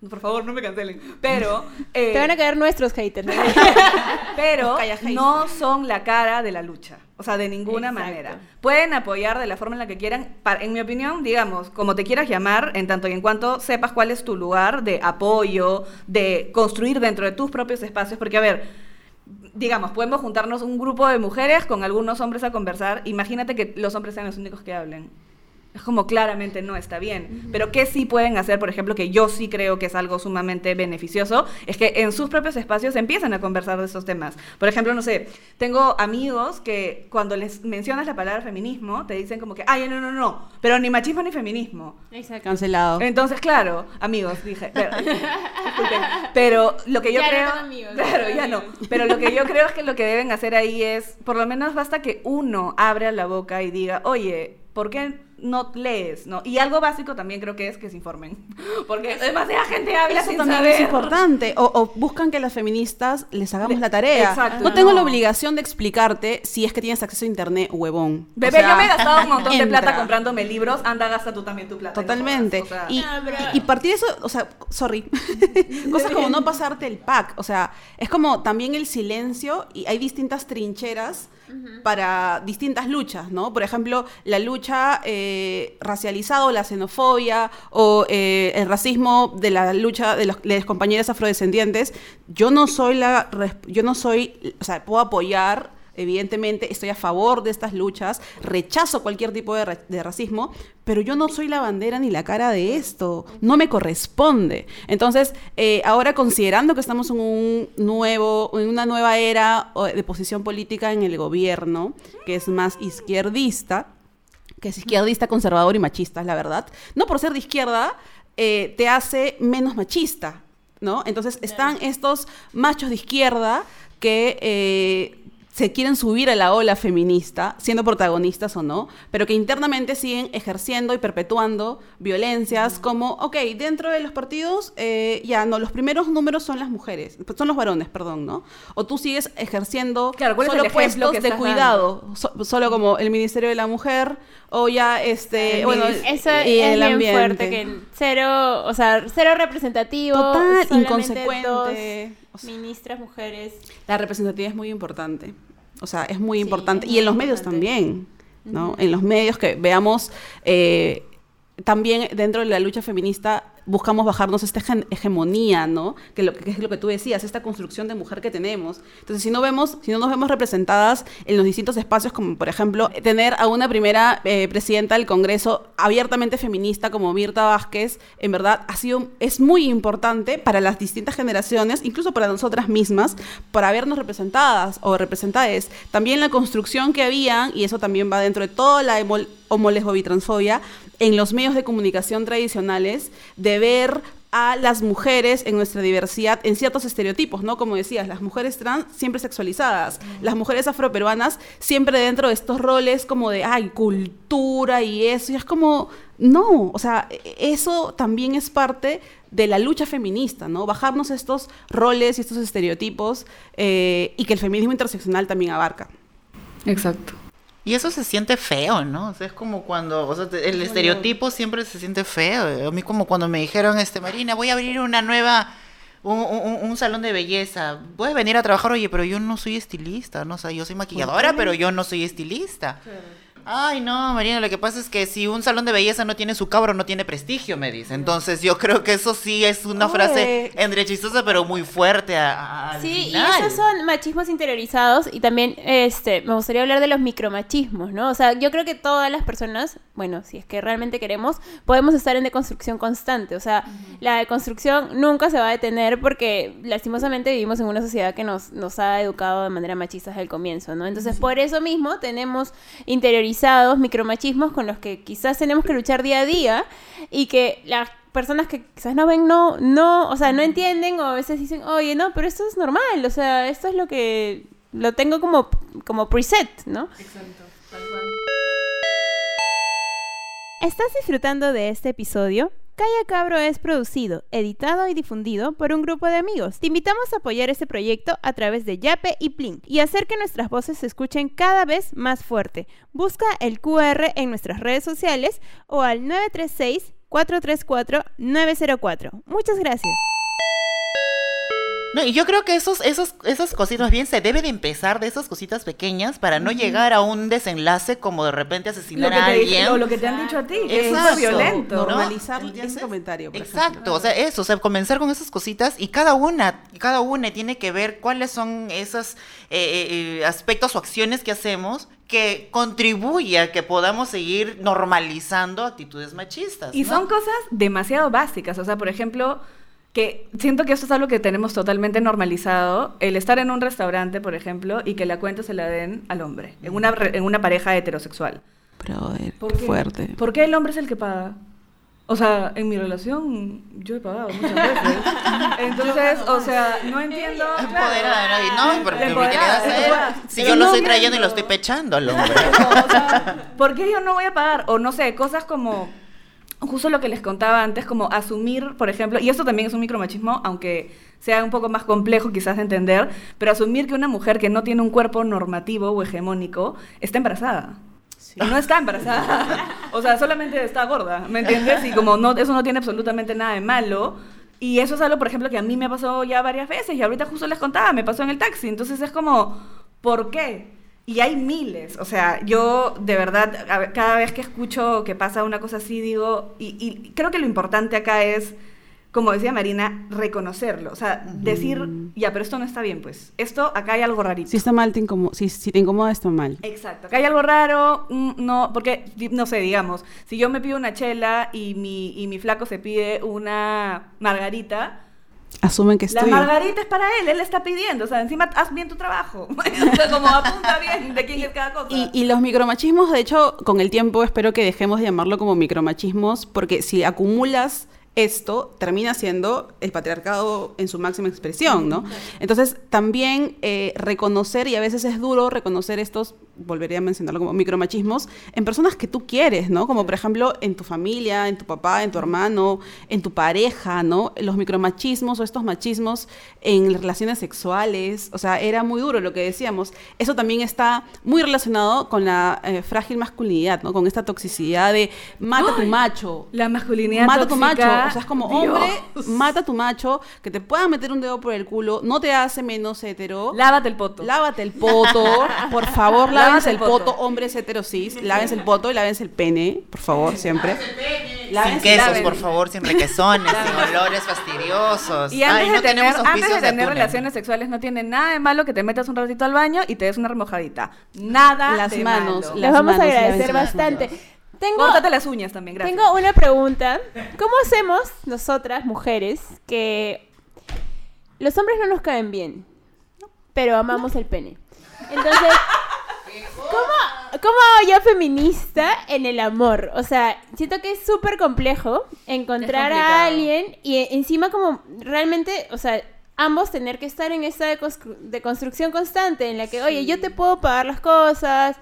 por favor no me cancelen, pero... eh, Te van a caer nuestros haters. ¿no? pero no son la cara de la lucha. O sea, de ninguna Exacto. manera. Pueden apoyar de la forma en la que quieran. En mi opinión, digamos, como te quieras llamar, en tanto y en cuanto sepas cuál es tu lugar de apoyo, de construir dentro de tus propios espacios. Porque, a ver, digamos, podemos juntarnos un grupo de mujeres con algunos hombres a conversar. Imagínate que los hombres sean los únicos que hablen. Es como claramente no está bien. Pero ¿qué sí pueden hacer, por ejemplo, que yo sí creo que es algo sumamente beneficioso? Es que en sus propios espacios empiezan a conversar de esos temas. Por ejemplo, no sé, tengo amigos que cuando les mencionas la palabra feminismo, te dicen como que, ay, no, no, no, pero ni machismo ni feminismo. Exacto. Cancelado. Entonces, claro, amigos, dije. Pero, pero lo que yo Ya no creo. son amigos, claro, ya no no. Pero lo que yo creo es que lo que deben hacer ahí es, por lo menos basta que uno abra la boca y diga, oye, ¿por qué no lees? ¿no? Y algo básico también creo que es que se informen. Porque demasiada gente habla Eso sin también saber. es importante. O, o buscan que las feministas les hagamos Le- la tarea. Exacto. no tengo la obligación de explicarte si es que tienes acceso a internet, huevón. O Bebé, sea, yo me he gastado un montón de entra. plata comprándome libros, anda, gasta tú también tu plata. Totalmente. o sea. y, pero- y- y partir de eso, o sea, sorry. Cosas como no pasarte el pack. O sea, es como también el silencio y hay distintas trincheras para distintas luchas, ¿no? Por ejemplo, la lucha eh, racializada la xenofobia o eh, el racismo de la lucha de, los, de las compañeras afrodescendientes. Yo no soy la, yo no soy, o sea, puedo apoyar Evidentemente estoy a favor de estas luchas, rechazo cualquier tipo de, ra- de racismo, pero yo no soy la bandera ni la cara de esto, no me corresponde. Entonces, eh, ahora considerando que estamos en un nuevo, en una nueva era de posición política en el gobierno, que es más izquierdista, que es izquierdista, conservador y machista, es la verdad. No por ser de izquierda eh, te hace menos machista, ¿no? Entonces están estos machos de izquierda que eh, se quieren subir a la ola feminista, siendo protagonistas o no, pero que internamente siguen ejerciendo y perpetuando violencias como, ok, dentro de los partidos, eh, ya no, los primeros números son las mujeres, son los varones, perdón, ¿no? O tú sigues ejerciendo Claro, ¿cuál es solo puestos que de cuidado, so- solo como el Ministerio de la Mujer o ya este, El bueno, Eso y es el bien ambiente. fuerte, que cero, o sea, cero representativo. Total, inconsecuente, dos o sea. ministras mujeres. La representatividad es muy importante. O sea, es muy Sí, importante. es Y en los medios también, ¿no? En los medios que veamos, eh, también dentro de la lucha feminista buscamos bajarnos esta hege- hegemonía, ¿no? Que, lo, que es lo que tú decías, esta construcción de mujer que tenemos. Entonces, si no vemos, si no nos vemos representadas en los distintos espacios, como por ejemplo tener a una primera eh, presidenta del Congreso abiertamente feminista como Mirta Vázquez, en verdad ha sido, es muy importante para las distintas generaciones, incluso para nosotras mismas, para vernos representadas o representadas. También la construcción que habían, y eso también va dentro de toda la emo- homolesbobitransfobia, en los medios de comunicación tradicionales, de ver a las mujeres en nuestra diversidad en ciertos estereotipos, ¿no? Como decías, las mujeres trans siempre sexualizadas, las mujeres afroperuanas siempre dentro de estos roles como de, ay, cultura y eso, y es como, no, o sea, eso también es parte de la lucha feminista, ¿no? Bajarnos estos roles y estos estereotipos eh, y que el feminismo interseccional también abarca. Exacto. Y eso se siente feo, ¿no? O sea, es como cuando, o sea, el estereotipo siempre se siente feo. A mí como cuando me dijeron, este, Marina, voy a abrir una nueva, un, un- un salón de belleza. Puedes venir a trabajar, oye, pero yo no soy estilista, ¿no? O sea, yo soy maquilladora, pero yo no soy estilista. Ay, no, Marina, lo que pasa es que si un salón de belleza no tiene su cabro, no tiene prestigio, me dice. Entonces yo creo que eso sí es una Oye. frase entre chistosa, pero muy fuerte a- a- Sí, final. y esos son machismos interiorizados y también este me gustaría hablar de los micromachismos, ¿no? O sea, yo creo que todas las personas, bueno, si es que realmente queremos, podemos estar en deconstrucción constante, o sea, la deconstrucción nunca se va a detener porque lastimosamente vivimos en una sociedad que nos, nos ha educado de manera machista desde el comienzo, ¿no? Entonces, por eso mismo tenemos interiorizados micromachismos con los que quizás tenemos que luchar día a día y que las personas que quizás no ven, no, no, o sea, no entienden o a veces dicen, oye, no, pero esto es normal, o sea, esto es lo que lo tengo como, como preset, ¿no? ¿Estás disfrutando de este episodio? Calla Cabro es producido, editado y difundido por un grupo de amigos. Te invitamos a apoyar este proyecto a través de Yape y Plink y hacer que nuestras voces se escuchen cada vez más fuerte. Busca el QR en nuestras redes sociales o al 936-434-904. Muchas gracias. No, y yo creo que esos, esos, esas cositas, más bien se debe de empezar de esas cositas pequeñas para no llegar a un desenlace como de repente asesinar a alguien. o lo que te han dicho a ti, que es Exacto. violento. ¿no? Normalizar ese comentario, por Exacto, ejemplo. o sea, eso, o sea, comenzar con esas cositas y cada una, cada una tiene que ver cuáles son esos eh, eh, eh, aspectos o acciones que hacemos que contribuye a que podamos seguir normalizando actitudes machistas. Y ¿no? son cosas demasiado básicas. O sea, por ejemplo, que siento que esto es algo que tenemos totalmente normalizado. El estar en un restaurante, por ejemplo, y que la cuenta se la den al hombre, en una, re- en una pareja heterosexual. Brother, ¿Por qué? fuerte. ¿Por qué el hombre es el que paga? O sea, en mi relación yo he pagado muchas veces. Entonces, o sea, no entiendo. Empoderada, ¿no? No, porque Empoderada, me hacer- Si yo lo no estoy trayendo y lo estoy pechando al hombre. O sea, ¿por qué yo no voy a pagar? O no sé, cosas como justo lo que les contaba antes, como asumir, por ejemplo, y esto también es un micromachismo, aunque sea un poco más complejo quizás de entender, pero asumir que una mujer que no tiene un cuerpo normativo o hegemónico está embarazada. Y no está embarazada. O sea, solamente está gorda, ¿me entiendes? Y como no, eso no tiene absolutamente nada de malo. Y eso es algo, por ejemplo, que a mí me pasó ya varias veces y ahorita justo les contaba, me pasó en el taxi. Entonces es como, ¿por qué? Y hay miles, o sea, yo de verdad, a cada vez que escucho que pasa una cosa así, digo, y, y creo que lo importante acá es, como decía Marina, reconocerlo, o sea, decir, ya, pero esto no está bien, pues, esto, acá hay algo rarito. Si está mal, te incomoda. Si, si te incomoda, está mal. Exacto, acá hay algo raro, mm, no, porque, no sé, digamos, si yo me pido una chela y mi, y mi flaco se pide una margarita, Asumen que es la tuyo. margarita es para él, él está pidiendo, o sea, encima haz bien tu trabajo, o sea, como apunta bien de quién es cada cosa. Y, y los micromachismos, de hecho, con el tiempo espero que dejemos de llamarlo como micromachismos, porque si acumulas esto, termina siendo el patriarcado en su máxima expresión, ¿no? Entonces, también eh, reconocer, y a veces es duro reconocer estos, volvería a mencionarlo como micromachismos, en personas que tú quieres, ¿no? Como por ejemplo en tu familia, en tu papá, en tu hermano, en tu pareja, ¿no? Los micromachismos o estos machismos en relaciones sexuales, o sea, era muy duro lo que decíamos. Eso también está muy relacionado con la eh, frágil masculinidad, ¿no? Con esta toxicidad de mata a tu macho. La masculinidad Mata a tu tóxica, macho, o sea, es como Dios. hombre, mata a tu macho, que te pueda meter un dedo por el culo, no te hace menos hetero. Lávate el poto. Lávate el poto, por favor, Lávate lávense el poto, poto. hombres heterosis, lávense el poto y lávense el pene, por favor, siempre. Sin Lávense- quesos, lávense. por favor, sin requesones, sin olores fastidiosos. Y antes Ay, no de tener, tenemos antes de tener relaciones sexuales no tiene nada de malo que te metas un ratito al baño y te des una remojadita. Nada Las de manos, malo. las Les vamos a agradecer bastante. Tengo, Córtate las uñas también, gracias. tengo una pregunta. ¿Cómo hacemos nosotras, mujeres, que los hombres no nos caen bien, pero amamos el pene? Entonces, ¿cómo, cómo hago yo feminista en el amor? O sea, siento que es súper complejo encontrar a alguien y encima como realmente, o sea, ambos tener que estar en esta deconscru- deconstrucción constante en la que, oye, yo te puedo pagar las cosas,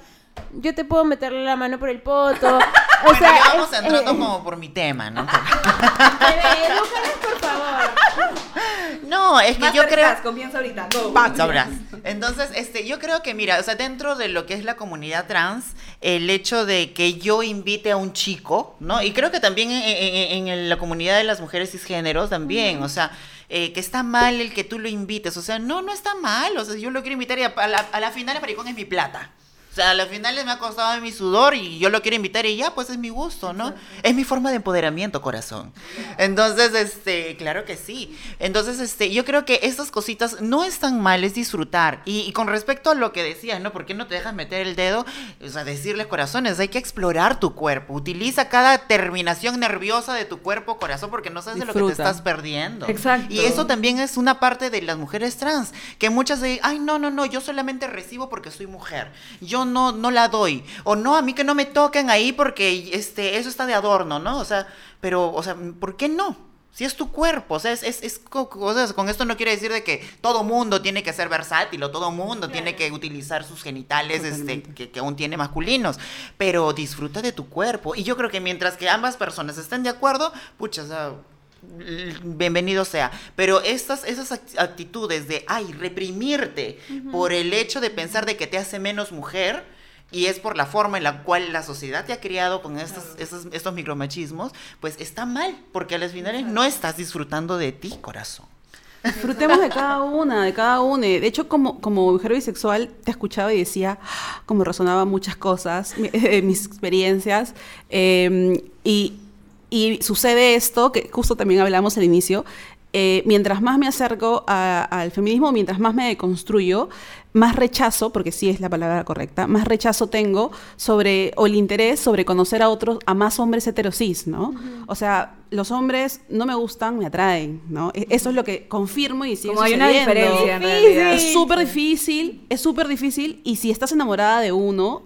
yo te puedo meterle la mano por el poto. O Bueno, sea, ya vamos es- entrando eh, como por mi tema, ¿no? Bebé, edúcanos, por favor. No, es que yo creo... Comienza ahorita. Go. Entonces, este, yo creo que, mira, o sea, dentro de lo que es la comunidad trans, el hecho de que yo invite a un chico, ¿no? Y creo que también en, en- en la comunidad de las mujeres cisgéneros también, o sea, eh, que está mal el que tú lo invites, o sea, no, no está mal, o sea, yo lo quiero invitar y a, a la, a la final el maricón es mi plata. O sea, a la final me ha costado mi sudor y yo lo quiero invitar y ya, pues es mi gusto, ¿no? Es mi forma de empoderamiento, corazón. Entonces, este, claro que sí. Entonces, este, yo creo que estas cositas no están mal, es disfrutar. Y, y con respecto a lo que decías, ¿no? ¿Por qué no te dejas meter el dedo? O sea, decirles corazones, hay que explorar tu cuerpo. Utiliza cada terminación nerviosa de tu cuerpo, corazón, porque no sabes de lo que te Disfruta. estás perdiendo. Exacto. Y eso también es una parte de las mujeres trans, que muchas de, ay, no, no, no, yo solamente recibo porque soy mujer. Yo no, no la doy. O no, a mí que no me toquen ahí porque este, eso está de adorno, ¿no? O sea, pero, o sea, ¿por qué no? Si es tu cuerpo, o sea, es, es, es co- o sea, con esto no quiere decir de que todo mundo tiene que ser versátil o todo mundo tiene que utilizar sus genitales este, que, que aún tiene masculinos, pero disfruta de tu cuerpo. Y yo creo que mientras que ambas personas estén de acuerdo, pucha, o sea, bienvenido sea. Pero estas, esas act- actitudes de, ay, reprimirte por el hecho de pensar de que te hace menos mujer, y es por la forma en la cual la sociedad te ha criado con estos, estos, estos micromachismos, pues está mal, porque a las finales no estás disfrutando de ti, corazón. Disfrutemos de cada una, de cada una. De hecho, como, como mujer bisexual, te escuchaba y decía como resonaba muchas cosas, eh, mis experiencias. eh, y, y sucede esto, que justo también hablamos al inicio, eh, mientras más me acerco al feminismo, mientras más me deconstruyo, más rechazo, porque sí es la palabra correcta, más rechazo tengo sobre, o el interés sobre conocer a otros, a más hombres heterosis, ¿no? O sea, los hombres no me gustan, me atraen, ¿no? E- Eso es lo que confirmo y sigue Como hay una sucediendo. diferencia en. Es súper difícil, es súper difícil, y si estás enamorada de uno,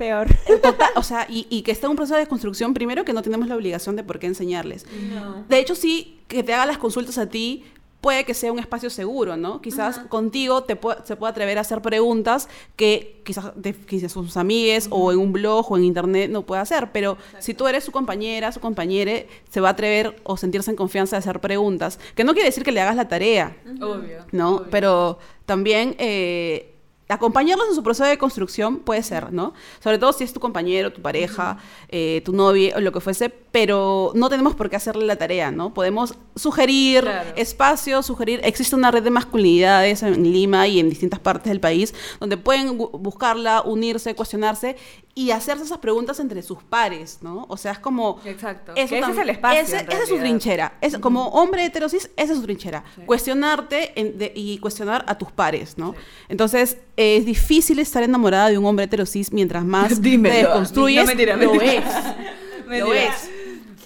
Peor. Total, o sea, y, y que está en un proceso de construcción, primero que no tenemos la obligación de por qué enseñarles. No. De hecho, sí, que te haga las consultas a ti puede que sea un espacio seguro, ¿no? Quizás contigo te pu- se pueda atrever a hacer preguntas que quizás, de, quizás sus amigues o en un blog o en internet no pueda hacer, pero si tú eres su compañera, su compañere, se va a atrever o sentirse en confianza de hacer preguntas, que no quiere decir que le hagas la tarea, Obvio. ¿no? obvio. Pero también eh, acompañarlos en su proceso de construcción puede ser, ¿no? Sobre todo si es tu compañero, tu pareja, eh, tu novia o lo que fuese, pero no tenemos por qué hacerle la tarea, ¿no? Podemos sugerir Claro. espacios, sugerir, existe una red de masculinidades en Lima y en distintas partes del país donde pueden bu- buscarla, unirse, cuestionarse y hacerse esas preguntas entre sus pares, ¿no? O sea, es como... Exacto. Eso ese es el espacio, ese- esa es su trinchera. Es, Como hombre heterosis, esa es su trinchera. Cuestionarte en- de- y cuestionar a tus pares, ¿no? Entonces, eh, es difícil estar enamorada de un hombre heterosis mientras más Dímelo. te desconstruyes. No, mentira, lo mentira. es. Mentira. Lo es.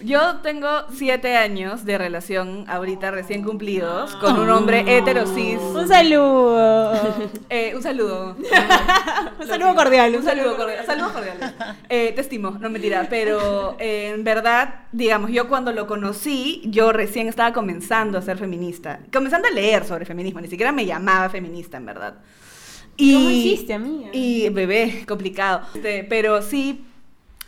Yo tengo siete años de relación ahorita recién cumplidos con un hombre heterosis. Un saludo. Eh, un saludo. Un saludo cordial. Un saludo cordial. Saludos cordiales. Eh, te estimo, no mentira. Pero eh, en verdad, digamos, yo cuando lo conocí, yo recién estaba comenzando a ser feminista. Comenzando a leer sobre feminismo. Ni siquiera me llamaba feminista, en verdad. ¿Cómo hiciste, amiga? Y bebé, complicado. Este, pero sí,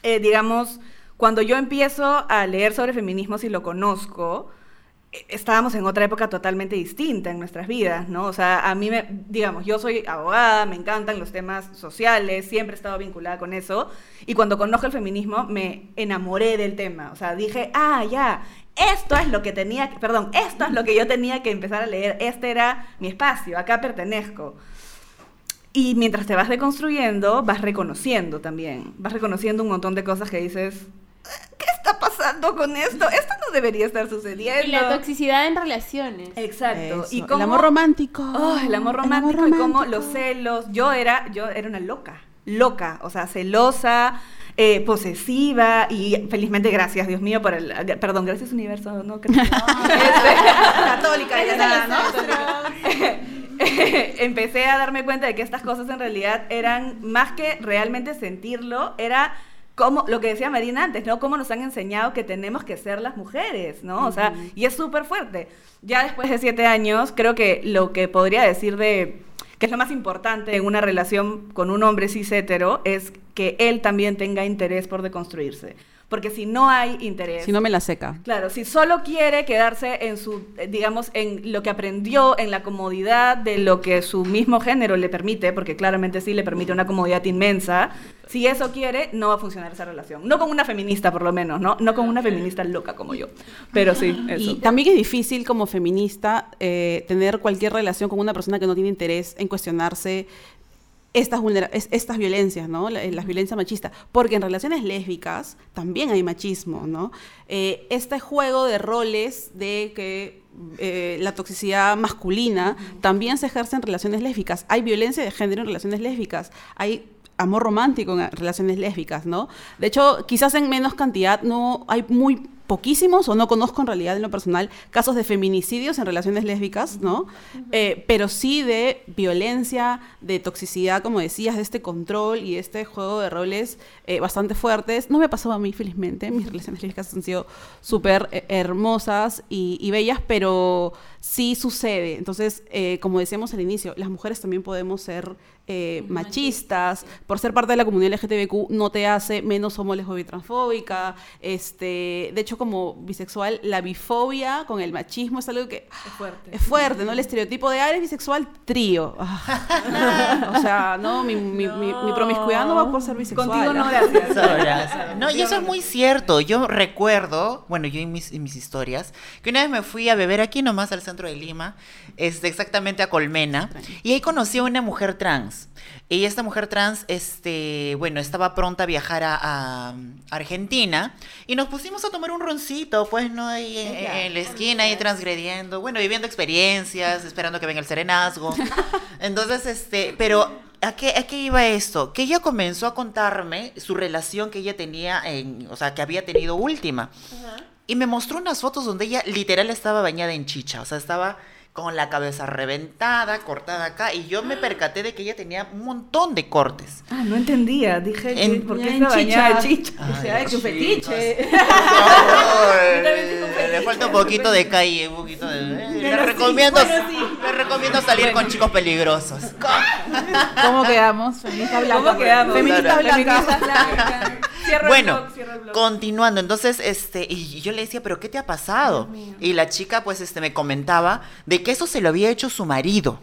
eh, digamos, cuando yo empiezo a leer sobre feminismo, si lo conozco, eh, estábamos en otra época totalmente distinta en nuestras vidas, ¿no? O sea, a mí, me, digamos, yo soy abogada, me encantan los temas sociales, siempre he estado vinculada con eso, y cuando conozco el feminismo me enamoré del tema, o sea, dije, ah, ya, esto es lo que tenía, perdón, esto es lo que yo tenía que empezar a leer, este era mi espacio, acá pertenezco. Y mientras te vas reconstruyendo, vas reconociendo también. Vas reconociendo un montón de cosas que dices, ¿qué está pasando con esto? Esto no debería estar sucediendo. Y la toxicidad en relaciones. Exacto. Eso, Y el amor romántico. Oh, el amor romántico y cómo los celos. Yo era, yo era una loca, loca, o sea, celosa, eh, posesiva y felizmente gracias, Dios mío, por el, perdón, gracias universo, no creo. Este, católica, ya nada, ¿no? Empecé a darme cuenta de que estas cosas en realidad eran más que realmente sentirlo, era como lo que decía Marina antes, ¿no? Cómo nos han enseñado que tenemos que ser las mujeres, ¿no? O sea, y es súper fuerte. Ya después de siete años, creo que lo que podría decir de que es lo más importante en una relación con un hombre cis hetero es que él también tenga interés por deconstruirse. Porque si no hay interés... Si no me la seca. Claro, si solo quiere quedarse en su, eh, digamos, en lo que aprendió, en la comodidad de lo que su mismo género le permite, porque claramente sí le permite una comodidad inmensa, si eso quiere, no va a funcionar esa relación. No con una feminista, por lo menos, ¿no? No con una feminista loca como yo. Pero sí, eso. Y también es difícil como feminista eh, tener cualquier relación con una persona que no tiene interés en cuestionarse estas, vulnera- es- estas violencias, ¿no? La- Las violencias machistas. Porque en relaciones lésbicas también hay machismo, ¿no? Eh, este juego de roles de que eh, la toxicidad masculina también se ejerce en relaciones lésbicas. Hay violencia de género en relaciones lésbicas. Hay amor romántico en relaciones lésbicas, ¿no? De hecho, quizás en menos cantidad no hay muy poquísimos o no conozco en realidad en lo personal casos de feminicidios en relaciones lésbicas, ¿no? Eh, pero sí de violencia, de toxicidad, como decías, de este control y este juego de roles eh, bastante fuertes. No me ha pasado a mí, felizmente. Mis relaciones lésbicas han sido súper eh, hermosas y, y bellas, pero sí sucede. Entonces, eh, como decíamos al inicio, las mujeres también podemos ser eh, machistas. Por ser parte de la comunidad LGTBQ no te hace menos homo, lesbo, transfóbica. Este, de hecho, como bisexual, la bifobia con el machismo es algo que Es fuerte. es fuerte, ¿no? El estereotipo de, ah, eres bisexual, trío. Ah. o sea, no, mi, mi, mi, mi promiscuidad no va por ser bisexual. Contigo no, ¿ah? gracias. No, y eso es muy cierto. Yo recuerdo, bueno, yo en mis, en mis historias, que una vez me fui a beber aquí nomás al centro de Lima, este, exactamente a Colmena, y ahí conocí a una mujer trans. Y esta mujer trans, este, bueno, estaba pronta a viajar a, a Argentina y nos pusimos a tomar un roncito, pues, ¿no? Ahí en, en la esquina, ahí transgrediendo, bueno, viviendo experiencias, esperando que venga el serenazgo. Entonces, este, pero ¿a qué, ¿a qué iba esto? Que ella comenzó a contarme su relación que ella tenía, en, o sea, que había tenido última. Y me mostró unas fotos donde ella literal estaba bañada en chicha, o sea, estaba con la cabeza reventada, cortada acá, y yo me percaté de que ella tenía un montón de cortes. Ah, no entendía. Dije, ¿qué- En- ¿por qué está bañada chicha. en chicha? Ay, Dije, ay, qué chicos. fetiche. Le falta un poquito de calle, un poquito de... eh, Le sí, recomiendo, bueno, sí. le recomiendo salir con chicos peligrosos. ¿Cómo quedamos? Feminista blanca. ¿Cómo quedamos? Feminista blanca. Feminista blanca. Cierra el Bueno, blog, cierra el blog. continuando, entonces, este, y yo le decía, pero ¿qué te ha pasado? Y la chica, pues, este, me comentaba de que eso se lo había hecho su marido.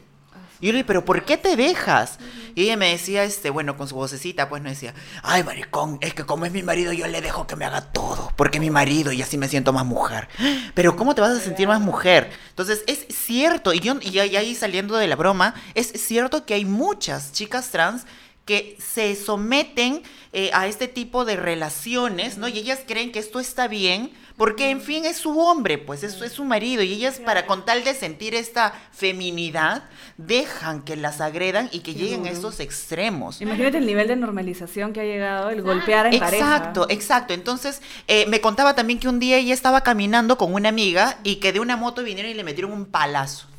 Y yo le dije, pero ¿por qué te dejas? Y ella me decía, este, bueno, con su vocecita, pues, no decía, ay, maricón, es que como es mi marido, yo le dejo que me haga todo, porque es mi marido y así me siento más mujer. Pero ¿cómo te vas a sentir más mujer? Entonces, es cierto, y yo, y ahí saliendo de la broma, es cierto que hay muchas chicas trans que se someten eh, a este tipo de relaciones, ¿no? Y ellas creen que esto está bien, porque en fin es su hombre, pues es, es su marido, y ellas para con tal de sentir esta feminidad, dejan que las agredan y que lleguen a estos extremos. Imagínate el nivel de normalización que ha llegado el golpear en pareja. Exacto, exacto. Entonces, eh, me contaba también que un día ella estaba caminando con una amiga y que de una moto vinieron y le metieron un palazo.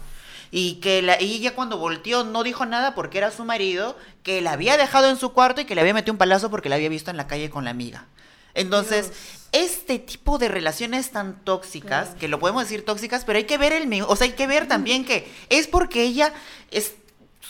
Y que la, y ella cuando volteó no dijo nada porque era su marido, que la había dejado en su cuarto y que le había metido un palazo porque la había visto en la calle con la amiga. Entonces, este tipo de relaciones tan tóxicas, que lo podemos decir tóxicas, pero hay que ver el, o sea, hay que ver también que es porque ella es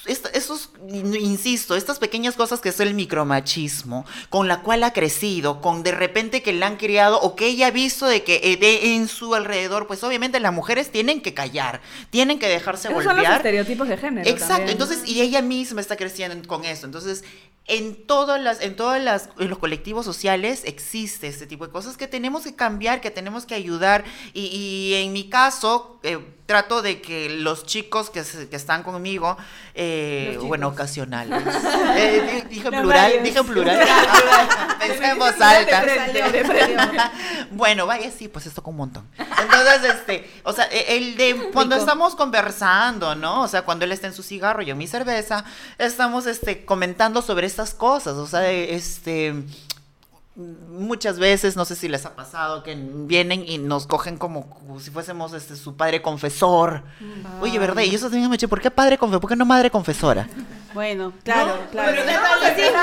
esos, insisto, estas pequeñas cosas que es el micromachismo, con la cual ha crecido, con de repente que la han criado o que ella ha visto de que eh, de- en su alrededor, pues obviamente las mujeres tienen que callar, tienen que dejarse Esos son los golpear. estereotipos de género. Exacto, también. entonces, y ella misma está creciendo en- con eso. Entonces, en todas las, en todas las, en los colectivos sociales existe este tipo de cosas que tenemos que cambiar, que tenemos que ayudar. Y, y en mi caso, eh, trato de que los chicos que, se- que están conmigo, eh, bueno, ocasionales. Eh, di- dije Los plural, dije plural. Pensé en voz alta. Bueno, vaya, sí, pues esto con un montón. Entonces, este, o sea, e- el de cuando estamos conversando, ¿no? O sea, cuando él está en su cigarro, yo en mi cerveza, estamos, este, comentando sobre estas cosas, o sea, este, muchas veces, no sé si les ha pasado, que vienen y nos cogen como, como si fuésemos, este, su padre confesor. Oye, ¿verdad? Y eso también me eché, ¿por qué padre confesor? ¿Por qué no madre confesora? Bueno, claro, claro. Pero el catolicismo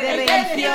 de religión.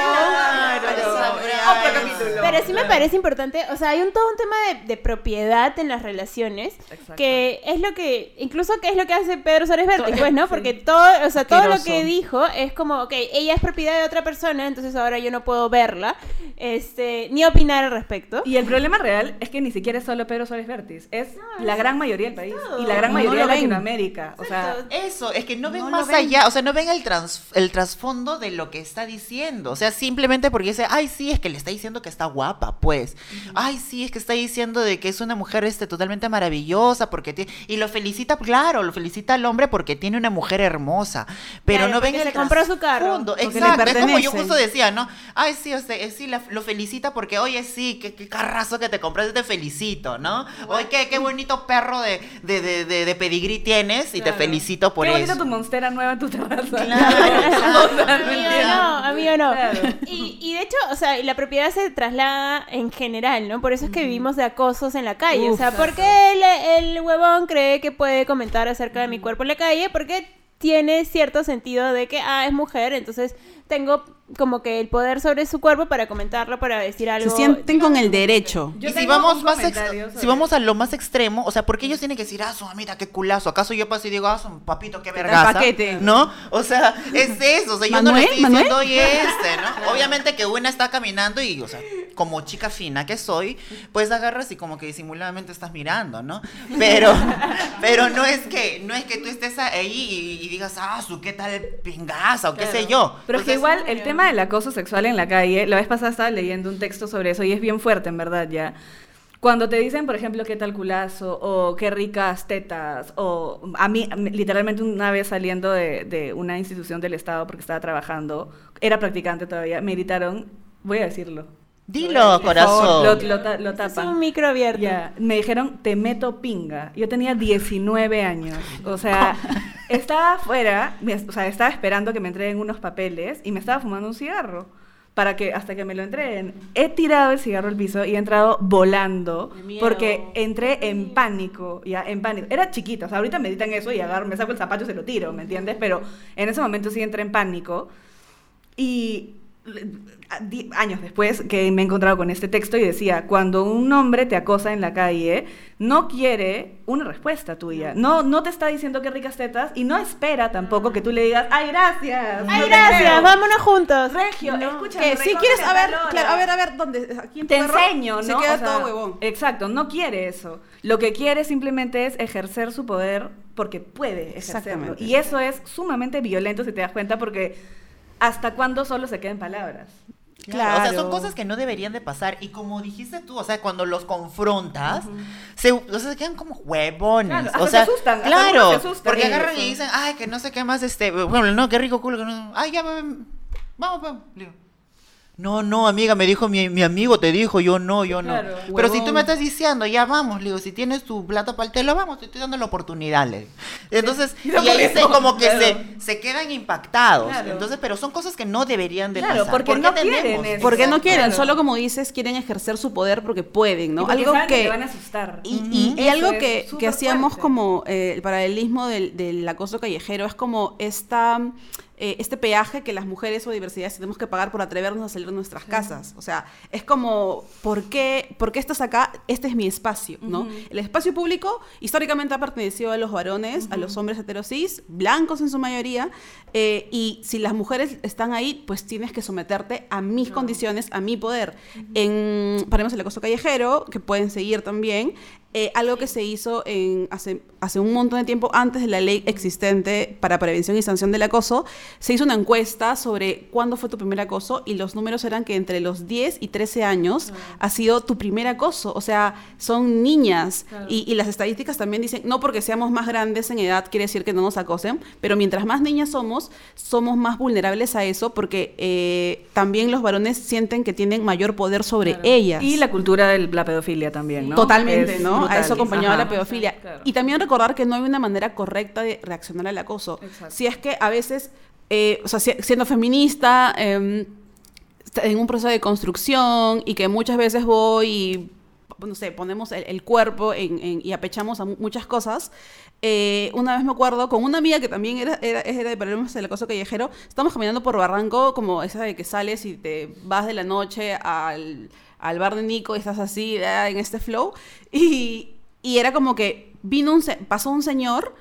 Pero sí me parece importante, o sea, hay un todo un tema de, de propiedad en las relaciones, Exacto. que es lo que, incluso que es lo que hace Pedro Suárez Vértiz, pues, ¿no? Porque todo, o sea, todo lo que dijo es como, ok, ella es propiedad de otra persona, entonces ahora yo no puedo verla, este, ni opinar al respecto. Y el problema real es que ni siquiera es solo Pedro Suárez Vértiz, es la gran mayoría del país todo. y la gran mayoría de. Latinoamérica. O sea. Eso, es que no ven No más ven. allá, o sea, no ven el, trans- el trasfondo de lo que está diciendo. O sea, simplemente porque dice, ay, sí, es que le está diciendo que está guapa, pues. Ay, sí, es que está diciendo de que es una mujer este, totalmente maravillosa, porque tiene... Y lo felicita, claro, lo felicita al hombre porque tiene una mujer hermosa. Pero Claro, no ven el se compró su carro. Exacto, es como yo justo decía, ¿no? Ay, sí, o sea, sí, la- lo felicita porque, oye, sí, qué, qué carrazo que te compraste, te felicito, ¿no? Oye, qué, qué bonito perro de, de, de, de, de pedigrí tienes y te Claro. felicito por qué eso. bonita tu monstera nueva en tu terraza. Amigo no, amigo no. Claro. Y, y de hecho, o sea, la propiedad se traslada en general, ¿no? Por eso es que vivimos de acosos en la calle. o sea, ¿por qué el, el huevón cree que puede comentar acerca de mi cuerpo en la calle? Porque tiene cierto sentido de que, ah, es mujer, entonces tengo como que el poder sobre su cuerpo para comentarlo, para decir algo. Se sienten con el derecho. Yo y si vamos más ex- si vamos a lo más extremo, o sea, ¿por qué ellos tienen que decir, ah, su mamita, qué culazo? ¿Acaso yo paso y digo, ah, su papito, qué vergaza? paquete. ¿No? O sea, es eso, o sea, yo no le estoy ¿Manuel? diciendo, oye, este, ¿no? Obviamente que una está caminando y, o sea, como chica fina que soy, pues agarras y como que disimuladamente estás mirando, ¿no? Pero, pero no es que, no es que tú estés ahí y, y digas, ah, su qué tal pingaza o qué sé yo. Pero es que Entonces, igual el tema del acoso sexual en la calle, la vez pasada estaba leyendo un texto sobre eso y es bien fuerte, en verdad, ya. Cuando te dicen, por ejemplo, qué tal culazo, o qué ricas tetas, o a mí, literalmente una vez saliendo de, de una institución del Estado porque estaba trabajando, era practicante todavía, me gritaron, voy a decirlo. Dilo, Lo, corazón. lo ta- lo Es un micro abierto. Ya, me dijeron, te meto pinga. Yo tenía 19 años. O sea, estaba afuera, me- o sea, estaba esperando que me entreguen unos papeles y me estaba fumando un cigarro. Para que, hasta que me lo entreguen. He tirado el cigarro al piso y he entrado volando. Porque entré en pánico, ya, en pánico. Era chiquita, o sea, ahorita me editan eso y agarro, me saco el zapato y se lo tiro, ¿me entiendes? Pero en ese momento sí entré en pánico. Y años después que me he encontrado con este texto y decía, cuando un hombre te acosa en la calle, no quiere una respuesta tuya. No, no te está diciendo qué ricas tetas y no espera tampoco que tú le digas, ay, gracias. Ay, no gracias, creo". vámonos juntos. Regio, escúchame, Que si quieres, a ver, claro, a ver, a ver, ¿dónde? Aquí en Te perro enseño, ¿no? Se queda O sea, todo huevón. Exacto, no quiere eso. Lo que quiere simplemente es ejercer su poder porque puede ejercerlo. Exactamente. Y eso es sumamente violento si te das cuenta porque ¿hasta cuándo solo se quedan palabras? Claro, O sea, son Claro. cosas que no deberían de pasar. Y como dijiste tú, o sea, cuando los confrontas, se, o sea, se quedan como huevones. Claro, o se sea, asustan, claro, se asustan porque ellos, agarran y dicen, ay, que no sé qué más, este, bueno, no, qué rico culo, que no, ay, ya, bebé, vamos, vamos. No, no, amiga, me dijo mi, mi amigo, te dijo, yo no, yo no. Pero si tú me estás diciendo, ya vamos, le digo, si tienes tu plata para el telo, vamos, te estoy dando la oportunidad, le digo. Entonces, Y ahí se, como que claro. se, se quedan impactados. Claro. Entonces, pero son cosas que no deberían de Claro, pasar. porque ¿Por qué no quieren tenemos? Porque no quieren, Claro. solo como dices, quieren ejercer su poder porque pueden, Y ¿no? porque Algo saben que... te van a asustar. Y, y- y algo que, que hacíamos fuerte. como eh, el paralelismo del, del acoso callejero es como esta, eh, este peaje que las mujeres o diversidades tenemos que pagar por atrevernos a salir de nuestras casas. O sea, es como, ¿por qué, ¿por qué estás acá? Este es mi espacio, ¿no? El espacio público históricamente ha pertenecido a los varones, a los hombres heterosis, blancos en su mayoría, eh, y si las mujeres están ahí, pues tienes que someterte a mis condiciones, a mi poder. En, paremos el acoso callejero, que pueden seguir también, eh, algo que se hizo en, hace, hace un montón de tiempo antes de la ley existente para prevención y sanción del acoso, se hizo una encuesta sobre cuándo fue tu primer acoso y los números eran que entre los 10 y 13 años ha sido tu primer acoso, o sea, son niñas y, y las estadísticas también dicen, no porque seamos más grandes en edad quiere decir que no nos acosen, pero mientras más niñas somos, somos más vulnerables a eso porque eh, también los varones sienten que tienen mayor poder sobre ellas. Y la cultura de la pedofilia también, ¿no? Totalmente, Es ¿no? Brutal. A eso acompañaba Ajá. la pedofilia. Claro. Y también recordar que no hay una manera correcta de reaccionar al acoso. Exacto. Si es que a veces, eh, o sea, si- siendo feminista, eh, en un proceso de construcción y que muchas veces voy y no sé, ponemos el, el cuerpo en- en- y apechamos a mu- muchas cosas. Eh, una vez me acuerdo con una amiga que también era, era, era de problemas del acoso callejero, estábamos caminando por Barranco, como esa de que sales y te vas de la noche al, al bar de Nico y estás así, ah, en este flow, y, y era como que vino un, se- pasó un señor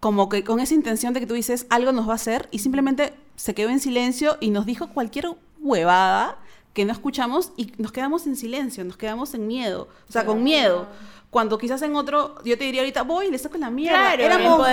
como que con esa intención de que tú dices algo nos va a hacer y simplemente se quedó en silencio y nos dijo cualquier huevada que no escuchamos y nos quedamos en silencio, nos quedamos en miedo, o sea, con miedo. Cuando quizás en otro, yo te diría ahorita, voy y le saco la mierda. Claro, Éramos dos,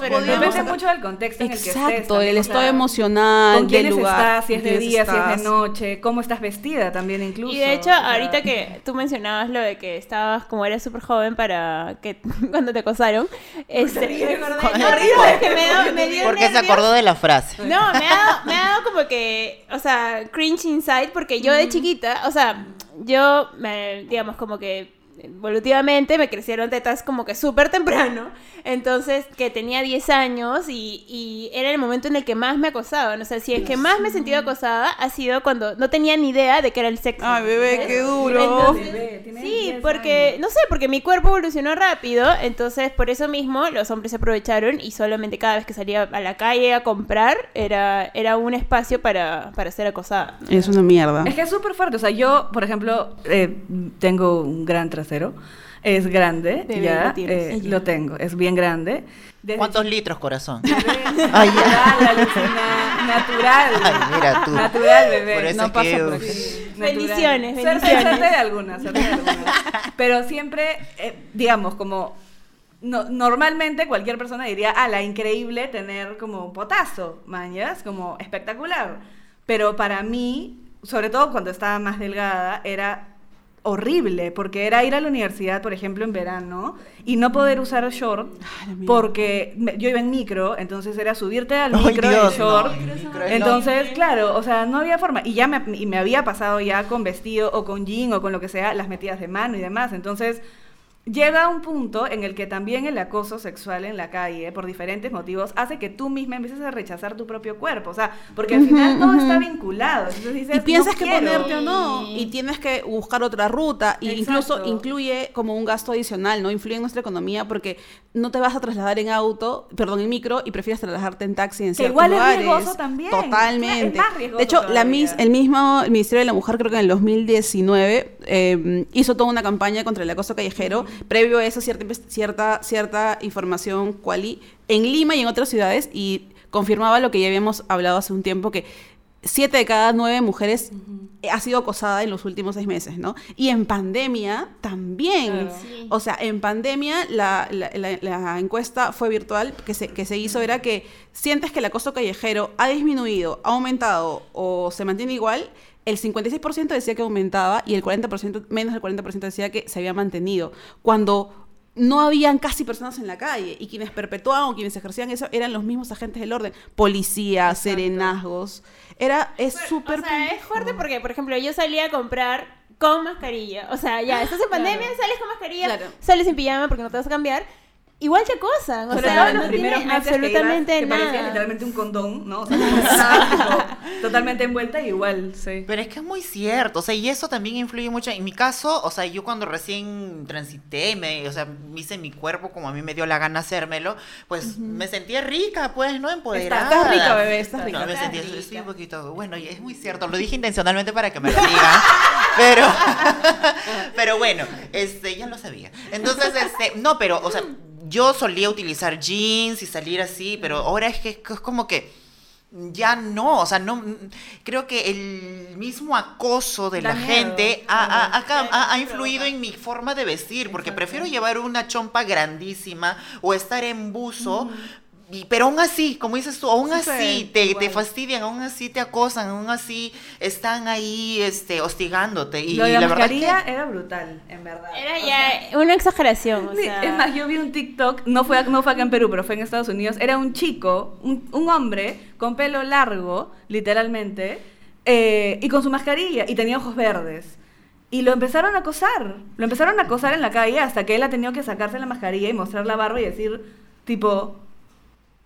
pero no. podíamos Depende sacar- mucho del contexto en el que estés. Exacto, también, el o estado sea, emocional, Con del quiénes lugar. estás, si es de día, si es de noche, cómo estás vestida también incluso. Y de hecho, o sea, ahorita que tú mencionabas lo de que estabas, como eres súper joven para que cuando te acosaron, este, recordé- no, no, es que me, da- me dio Porque se acordó de la frase. No, me ha, dado, me ha dado como que, o sea, cringe inside, porque yo de chiquita, o sea, yo, me, digamos, como que evolutivamente me crecieron tetas como que súper temprano, entonces que tenía 10 años y, y era el momento en el que más me acosaban, o sea, si es que más me he sentido acosada ha sido cuando no tenía ni idea de que era el sexo. Ay, bebé, qué duro. Entonces, Bebé, sí, 10 porque, años. no sé, porque mi cuerpo evolucionó rápido, entonces por eso mismo los hombres se aprovecharon y solamente cada vez que salía a la calle a comprar era, era un espacio para, para ser acosada. Es una mierda. Es que es súper fuerte. O sea, yo, por ejemplo, eh, tengo un gran trasero. Es grande, Bebé, ya. lo eh, lo tengo, es bien grande. Desde ¿Cuántos litros, corazón? Ay, Ay, natural, Alucina, natural. Ay, mira tú. Natural, bebé. Por eso no que, por. Bendiciones, Suerte- bendiciones. Suerte de algunas, suerte de algunas. Pero siempre, eh, digamos, como no- normalmente cualquier persona diría, ah, la increíble tener como un potazo, mañas, como espectacular. Pero para mí, sobre todo cuando estaba más delgada, era horrible, porque era ir a la universidad, por ejemplo, en verano, y no poder usar short, Ay, mierda. porque me- yo iba en micro, entonces era subirte al Ay, micro Dios, en short. no, entonces, claro, o sea, no había forma. Y ya me, y me había pasado ya con vestido o con jean o con lo que sea, las metidas de mano y demás. Entonces, llega un punto en el que también el acoso sexual en la calle, por diferentes motivos, hace que tú misma empieces a rechazar tu propio cuerpo. O sea, porque al final todo está vinculado. Entonces dices, y piensas "No que quiero". ponerte o no y tienes que buscar otra ruta y incluso incluye como un gasto adicional no influye en nuestra economía porque no te vas a trasladar en auto perdón en micro y prefieres trasladarte en taxi en Que ciertos igual es lugares riesgoso también. totalmente Es más riesgoso de hecho la todavía. mis, el mismo el Ministerio de la Mujer creo que en el 2019 eh, hizo toda una campaña contra el acoso callejero previo a eso cierta cierta cierta información quali en Lima y en otras ciudades y confirmaba lo que ya habíamos hablado hace un tiempo que siete de cada nueve mujeres ha sido acosada en los últimos seis meses, ¿no? Y en pandemia también. Claro. Sí. O sea, en pandemia la, la- la- la encuesta fue virtual que se, que se hizo era que sientes que el acoso callejero ha disminuido, ha aumentado o se mantiene igual. El 56% decía que aumentaba y el 40%, menos del 40% decía que se había mantenido. Cuando no habían casi personas en la calle y quienes perpetuaban o quienes ejercían eso eran los mismos agentes del orden, policías, serenazgos. Era, es súper... O sea, es fuerte porque, por ejemplo, yo salía a comprar con mascarilla. O sea, ya, estás en pandemia, sales con mascarilla, Claro. sales en pijama porque no te vas a cambiar. Igual te acosan. O sea, no los tiene primeros meses que absolutamente ibas, que parecía nada. literalmente un condón, ¿no? O sea, como totalmente envuelta y igual, sí. Pero es que es muy cierto, o sea, y eso también influye mucho. En mi caso, o sea, yo cuando recién transité, me, o sea, me hice mi cuerpo como a mí me dio la gana hacérmelo, pues me sentía rica, pues, ¿no? Empoderada. estás rica, bebé, estás No, rica. me Estás sentía, rica. estoy un poquito, bueno, y es muy cierto, lo dije intencionalmente para que me lo digan, pero, pero bueno, este, ya lo sabía. Entonces, este, no, pero, o sea, yo solía utilizar jeans y salir así, pero ahora es que es como que ya no, o sea, no creo que el mismo acoso de Da la miedo, gente ha, ha- ha influido en mi forma de vestir, porque prefiero llevar una chompa grandísima o estar en buzo. Pero aún así, como dices tú, aún así te, te fastidian, aún así te acosan, aún así están ahí este, hostigándote. Y, Lo de la, la verdad que- mascarilla era brutal, en verdad. Era O ya una exageración. O Sí, sea, Es más, yo vi un TikTok, no fue, no fue acá en Perú, pero fue en Estados Unidos. Era un chico, un, un hombre con pelo largo, literalmente, eh, y con su mascarilla, y tenía ojos verdes. Y lo empezaron a acosar. Lo empezaron a acosar en la calle hasta que él ha tenido que sacarse la mascarilla y mostrar la barba y decir, tipo,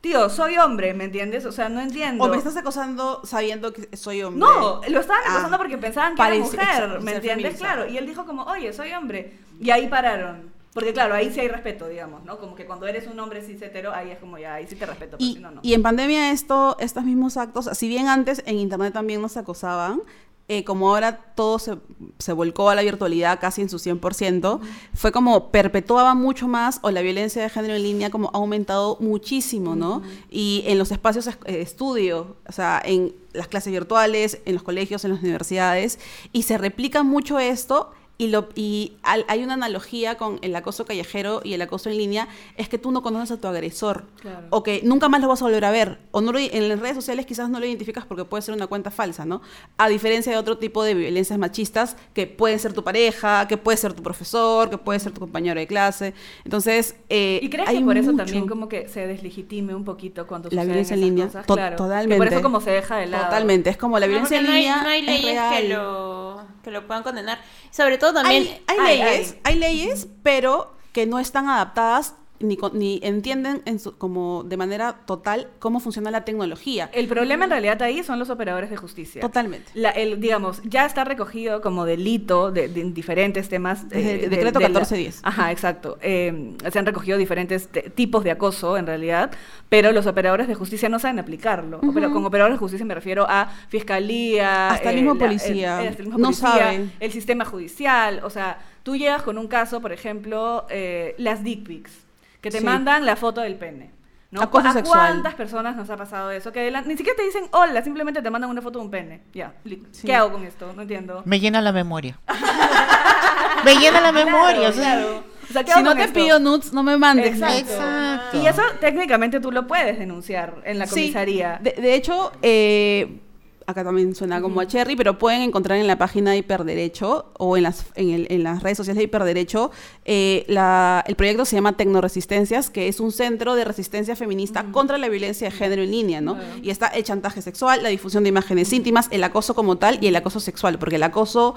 tío, soy hombre, ¿me entiendes? O sea, no entiendo. O me estás acosando sabiendo que soy hombre. No, lo estaban Ah. acosando porque pensaban que era mujer, exacto, ¿me entiendes? feminizado. Claro, y él dijo como, oye, soy hombre. Y ahí pararon. Porque claro, ahí sí hay respeto, digamos, ¿no? Como que cuando eres un hombre cis hetero, ahí es como ya, ahí sí te respeto, pero Y, si no, no. y en pandemia esto, estos mismos actos, si bien antes en internet también nos acosaban, eh, como ahora todo se, se volcó a la virtualidad casi en su 100%, fue como perpetuaba mucho más o la violencia de género en línea como ha aumentado muchísimo, ¿no? Y en los espacios de estudio, o sea, en las clases virtuales, en los colegios, en las universidades, y se replica mucho esto y, lo, y al- hay una analogía con el acoso callejero y el acoso en línea, es que tú no conoces a tu agresor. Claro. O que nunca más lo vas a volver a ver. O no lo- en las redes sociales quizás no lo identificas porque puede ser una cuenta falsa, ¿no? A diferencia de otro tipo de violencias machistas que puede ser tu pareja, que puede ser tu profesor, que puede ser tu compañero de clase. Entonces, eh, ¿Y crees hay que por eso también como que se deslegitime un poquito cuando La violencia en línea, cosas? to- Claro, que totalmente. por eso como se deja de lado. Totalmente. Es como la violencia en no hay- línea no hay es leyes real. que lo, que lo puedan condenar. Sobre todo también... hay, hay Hay, leyes, hay. hay. leyes, pero que no están adaptadas ni, ni entienden en su- como de manera total cómo funciona la tecnología. El problema en realidad ahí son los operadores de justicia. Totalmente. La- el, digamos, ya está recogido como delito de, de diferentes temas. eh, de- decreto de la- 1410. Ajá, exacto. Eh, se han recogido diferentes te- tipos de acoso, en realidad, pero los operadores de justicia no saben aplicarlo. Pero con operadores de justicia me refiero a fiscalía. Hasta el mismo la- policía. el, mismo No policía, saben. el sistema judicial. O sea, tú llegas con un caso, por ejemplo, eh, las dick pics, que te Sí. mandan la foto del pene. ¿A sexual. cuántas personas nos ha pasado eso? Que la- ni siquiera te dicen hola, simplemente te mandan una foto de un pene. Ya, li- Sí. ¿qué hago con esto? No entiendo. Me llena la memoria. Me llena la memoria. o sea, Claro. O sea, ¿qué Si no te esto? pido nudes, no me mandes. Exacto. Exacto. Y eso técnicamente tú lo puedes denunciar en la Sí. comisaría. De, de hecho, eh, acá también suena como a Cherry, pero pueden encontrar en la página de Hiperderecho o en las, en, el- en las redes sociales de Hiperderecho. eh, la- el proyecto se llama Tecnoresistencias, que es un centro de resistencia feminista contra la violencia de género en línea, ¿no? Y está el chantaje sexual, la difusión de imágenes íntimas, el acoso como tal y el acoso sexual, porque el acoso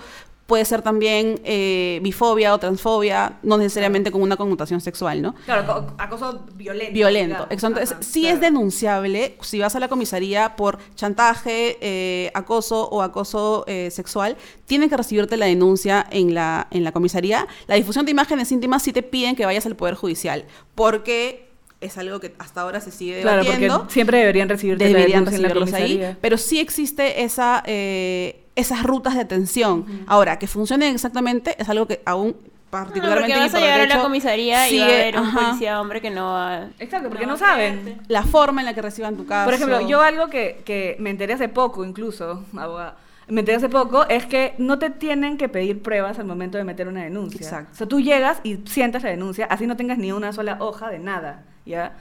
puede ser también eh, bifobia o transfobia, no necesariamente con una connotación sexual, ¿no? Claro, co- acoso violento. violento. digamos. Entonces, Ajá, sí claro. es denunciable si vas a la comisaría por chantaje, eh, acoso o acoso eh, sexual, tienen que recibirte la denuncia en la, en la comisaría. La difusión de imágenes íntimas sí te piden que vayas al Poder Judicial, porque es algo que hasta ahora se sigue Claro, debatiendo. porque siempre deberían recibirte la deberían denuncia en la recibirlos ahí, pero sí existe esa, eh, esas rutas de atención. Ahora, que funcionen exactamente es algo que aún No, particularmente porque vas a llegar a la comisaría y va a sigue- haber un ajá. policía hombre que no va... Exacto, porque no, a saben. creerte. la forma en la que reciban tu caso. Por ejemplo, yo algo que, que me enteré hace poco, incluso, abogada, me enteré hace poco, es que no te tienen que pedir pruebas al momento de meter una denuncia. Exacto. O sea, tú llegas y sientas la denuncia, así no tengas ni una sola hoja de nada, ¿ya?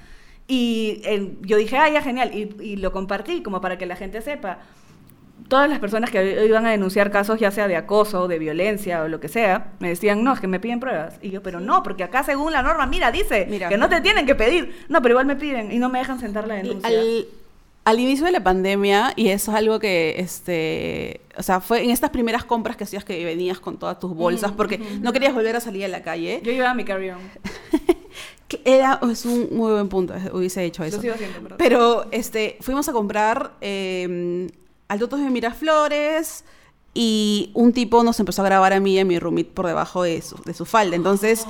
Y eh, yo dije, ah, ya, genial, y, y lo compartí como para que la gente sepa. Todas las personas que iban a denunciar casos, ya sea de acoso, de violencia o lo que sea, me decían, no, es que me piden pruebas. Y yo, pero no, porque acá según la norma, mira, dice Mira. que no te tienen que pedir. No, pero igual me piden y no me dejan sentar la denuncia. al, al inicio de la pandemia, y eso es algo que, este, o sea, fue en estas primeras compras que hacías que venías con todas tus bolsas, porque no querías volver a salir a la calle, Yo llevaba mi carry-on. era, es un muy buen punto, hubiese hecho eso. Lo sigo haciendo, perdón. Pero este, fuimos a comprar eh, al Totos de Miraflores y un tipo nos empezó a grabar a mí y a mi roommate por debajo de su, de su falda. Entonces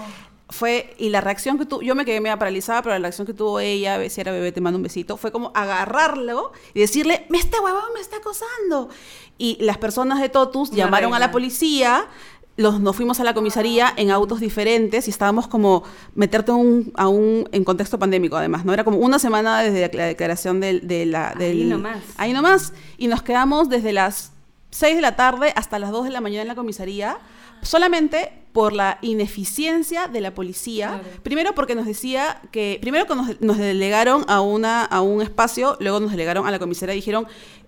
fue, y la reacción que tuvo, yo me quedé media paralizada, pero la reacción que tuvo ella, si era bebé, te mando un besito, fue como agarrarlo y decirle, me este huevón me está acosando. Y las personas de Totus Una llamaron a la policía, los, nos fuimos a la comisaría en autos diferentes y estábamos como meterte un, a un, en contexto pandémico además, ¿no? Era como una semana desde la declaración del, de la, Ahí nomás. Ahí nomás. Y nos quedamos desde las 6 de la tarde hasta las 2 de la mañana en la comisaría, solamente por la ineficiencia de la policía. Claro. Primero porque nos decía que, primero que nos, nos delegaron a, una, a un espacio, luego nos delegaron a la comisaría y dijeron,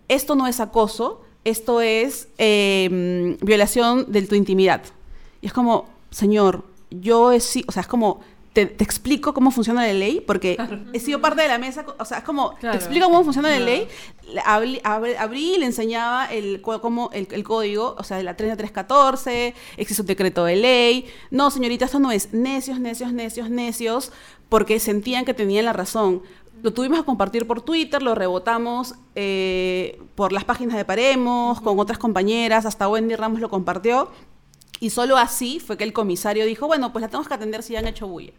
esto no es acoso, esto es eh, violación de tu intimidad. Y es como, señor, yo he sido, o sea, es como, te, te explico cómo funciona la ley, porque he sido parte de la mesa, o sea, es como, Claro. te explico cómo funciona la ley, Le- abrí, abrí- y le enseñaba el, cómo, el, el código, o sea, de la 3314, existe un decreto de ley, no, señorita, esto no es necios, necios, necios, necios, porque sentían que tenían la razón. Lo tuvimos a compartir por Twitter, lo rebotamos eh, por las páginas de Paremos, con otras compañeras, hasta Wendy Ramos lo compartió. Y solo así fue que el comisario dijo, bueno, pues la tenemos que atender si han hecho bulla.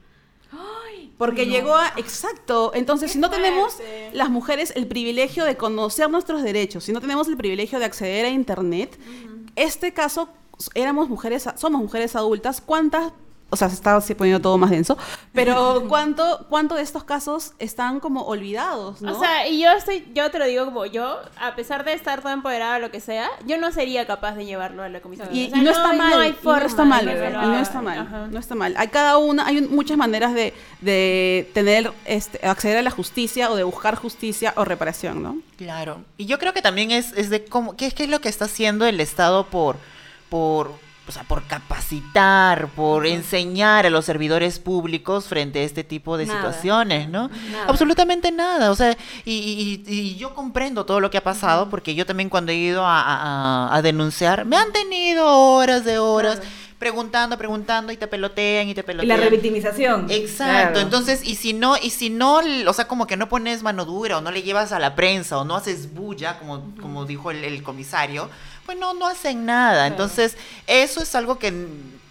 Porque llegó a... Exacto. Entonces, si no tenemos las mujeres el privilegio de conocer nuestros derechos, si no tenemos el privilegio de acceder a Internet, este caso, éramos mujeres, somos mujeres adultas, ¿cuántas o sea, se está poniendo todo más denso, pero ¿cuánto, cuánto de estos casos están como olvidados, ¿no? O sea, y yo estoy, yo te lo digo como yo, a pesar de estar tan empoderada o lo que sea, yo no sería capaz de llevarlo a la comisión. Y, O sea, y no, está hay- mal, hay y no está mal, y no está mal, Ajá. no está mal. Hay cada una, hay un- muchas maneras de, de tener, este, acceder a la justicia o de buscar justicia o reparación, ¿no? Claro. Y yo creo que también es, es de cómo, qué, qué es lo que está haciendo el Estado por, por, o sea, por capacitar, por enseñar a los servidores públicos frente a este tipo de Nada. situaciones, ¿no? Nada. Absolutamente nada. O sea, y, y- y yo comprendo todo lo que ha pasado, porque yo también cuando he ido a, a- a- a denunciar, me han tenido horas de horas. Preguntando, preguntando y te pelotean y te Y pelotean. la revictimización. Exacto, Claro. entonces, y si no, y si no, o sea, como que no pones mano dura, o no le llevas a la prensa, o no haces bulla, como, como dijo el, el comisario, pues no, no hacen nada. Entonces, eso es algo que,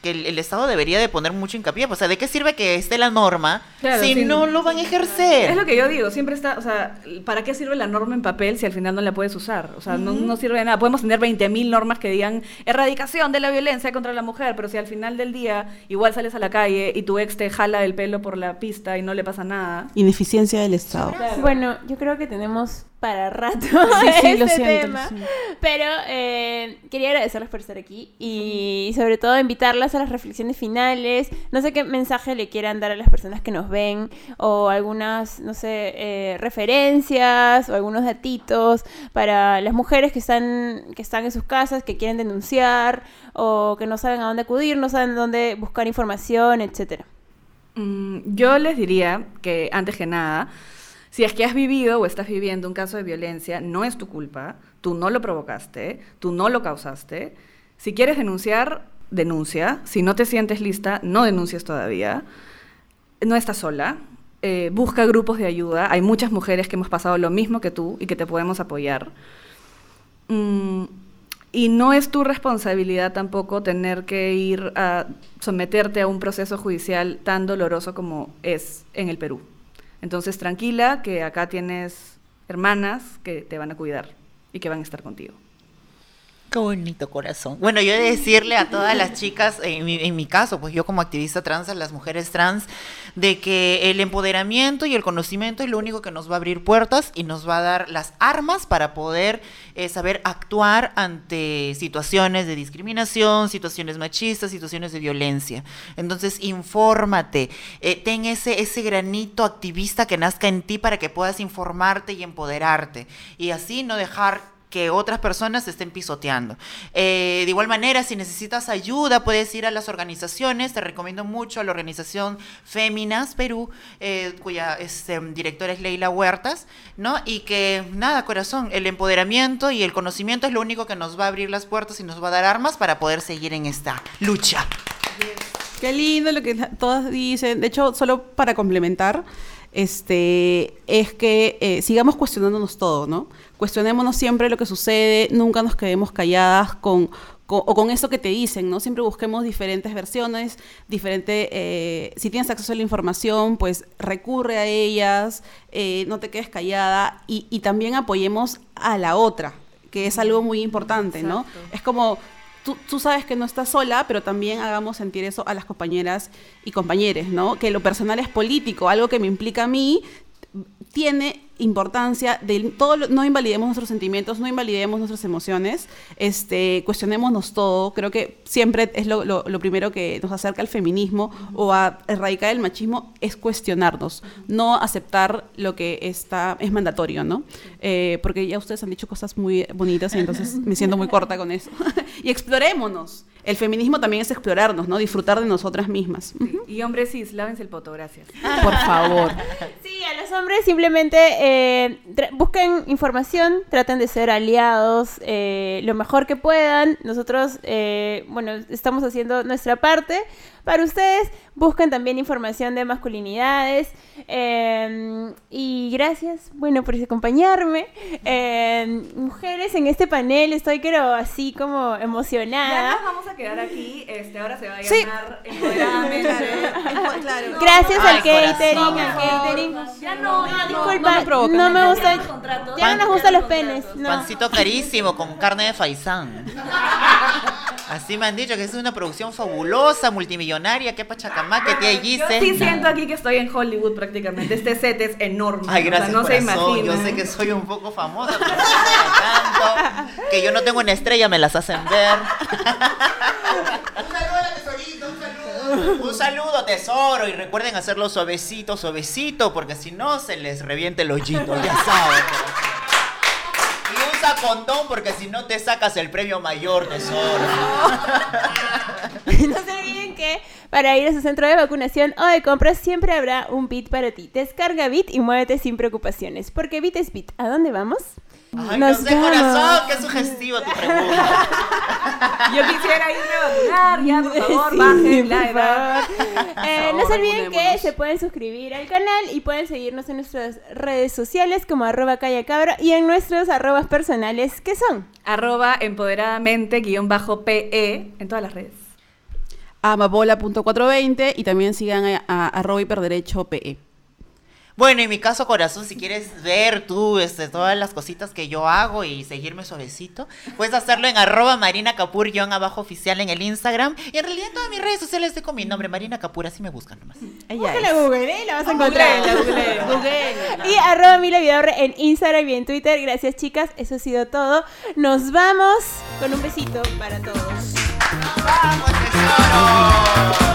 que el, el Estado debería de poner mucho hincapié. O sea, ¿de qué sirve que esté la norma Claro, si no lo van a ejercer? Es lo que yo digo, siempre está, o sea, ¿para qué sirve la norma en papel si al final no la puedes usar? O sea, no, no sirve de nada. Podemos tener 20.000 normas que digan erradicación de la violencia contra la mujer, pero si al final del día igual sales a la calle y tu ex te jala el pelo por la pista y no le pasa nada. Ineficiencia del Estado. Bueno, yo creo que tenemos para rato Sí, sí, lo este siento, tema. lo siento. Pero eh, quería agradecerles por estar aquí y sobre todo invitarlas a las reflexiones finales. No sé qué mensaje le quieran dar a las personas que nos ven o algunas, no sé, eh, referencias o algunos datitos para las mujeres que están, que están en sus casas, que quieren denunciar o que no saben a dónde acudir, no saben dónde buscar información, etcétera. Mm, yo les diría que, antes que nada, si es que has vivido o estás viviendo un caso de violencia, no es tu culpa, tú no lo provocaste, tú no lo causaste. Si quieres denunciar, denuncia. Si no te sientes lista, no denuncies todavía. No estás sola. Eh, busca grupos de ayuda. Hay muchas mujeres que hemos pasado lo mismo que tú y que te podemos apoyar. Mm, y no es tu responsabilidad tampoco tener que ir a someterte a un proceso judicial tan doloroso como es en el Perú. Entonces, tranquila, que acá tienes hermanas que te van a cuidar y que van a estar contigo. Qué bonito corazón. Bueno, yo he de decirle a todas las chicas, en mi, caso, pues yo como activista trans, a las mujeres trans, de que el empoderamiento y el conocimiento es lo único que nos va a abrir puertas y nos va a dar las armas para poder eh, saber actuar ante situaciones de discriminación, situaciones machistas, situaciones de violencia. Entonces, infórmate, eh, ten ese, ese granito activista que nazca en ti para que puedas informarte y empoderarte. Y así no dejar que otras personas estén pisoteando. Eh, de igual manera, si necesitas ayuda, puedes ir a las organizaciones. Te recomiendo mucho a la organización Féminas Perú, eh, cuya este, directora es Leila Huertas, ¿no? Y que, nada, corazón, el empoderamiento y el conocimiento es lo único que nos va a abrir las puertas y nos va a dar armas para poder seguir en esta lucha. Qué lindo lo que todas dicen. De hecho, solo para complementar, este, es que eh, sigamos cuestionándonos todo, ¿no? Cuestionémonos siempre lo que sucede, nunca nos quedemos calladas con, con- o con eso que te dicen, ¿no? Siempre busquemos diferentes versiones, diferente, eh, si tienes acceso a la información, pues recurre a ellas, eh, no te quedes callada y, y también apoyemos a la otra, que es algo muy importante, ¿no? Es como tú, sabes que no estás sola, pero también hagamos sentir eso a las compañeras y compañeros, ¿no? Que lo personal es político, algo que me implica a mí tiene importancia de todo lo- no invalidemos nuestros sentimientos, no invalidemos nuestras emociones, este, cuestionémonos todo. Creo que siempre es lo, lo- lo primero que nos acerca al feminismo o a erradicar el machismo es cuestionarnos, no aceptar lo que está es mandatorio, ¿no? Eh, porque ya ustedes han dicho cosas muy bonitas y entonces me siento muy corta con eso. y explorémonos. El feminismo también es explorarnos, ¿no? Disfrutar de nosotras mismas. Y hombres cis, lávense el poto, gracias. Por favor. Sí, a los hombres simplemente eh, busquen información, traten de ser aliados eh, lo mejor que puedan. Nosotros, eh, bueno, estamos haciendo nuestra parte. Para ustedes, busquen también información de masculinidades. eh, y gracias, bueno, por acompañarme. Eh, mujeres en este panel, estoy creo así como Ya emocionada. nos vamos a quedar aquí. Este, ahora se va a Sí. llamar Empoderadamente. Claro. Gracias Ay, al catering, corazón. al catering. Ya no, ya no, Disculpa, no me no me gusta. Los contratos. Ya no nos gustan los penes. No. Pancito carísimo con carne de faisán. Así me han dicho que es una producción fabulosa, multimillonaria, que pachacamaque, tía Yo Gise. sí siento aquí que estoy en Hollywood prácticamente. Este set es enorme. Ay, o sea, gracias, no se imagina. Yo sé que soy un poco famosa, pero tanto que yo no tengo una estrella, me las hacen ver. Un saludo, tesoro. Y recuerden hacerlo suavecito, suavecito, porque si no se les reviente el hoyito, ya saben. Y usa condón, porque si no te sacas el premio mayor, tesoro. No se olviden que para ir a su centro de vacunación o de compras siempre habrá un Bit para ti. Descarga Bit y muévete sin preocupaciones. Porque Bit es Bit. ¿A dónde vamos? Ay, Nos no sé, vamos. corazón, qué sugestivo tu pregunta. Yo quisiera irme a vacunar, ya, por favor, Sí, bajen la edad. favor. Eh, no se olviden que se pueden suscribir al canal y pueden seguirnos en nuestras redes sociales como arroba callacabra y en nuestros arrobas personales que son. Arroba empoderadamente guion bajo PE en todas las redes. Amapola.420 y también sigan a, a arroba hiperderecho PE. Bueno, en mi caso, corazón, si quieres ver tú este, todas las cositas que yo hago y seguirme suavecito, puedes hacerlo en arroba Marina Capur guion abajo oficial en el Instagram. Y en realidad en todas mis redes sociales estoy con mi nombre, Marina Capur, así me buscan nomás. Ella Búscala es. en Google, ¿eh? La vas a encontrar. Google, Google. Y arroba Mila Vidaurre en Instagram y en Twitter. Gracias, chicas. Eso ha sido todo. Nos vamos con un besito para todos. ¡Vamos, tesoro!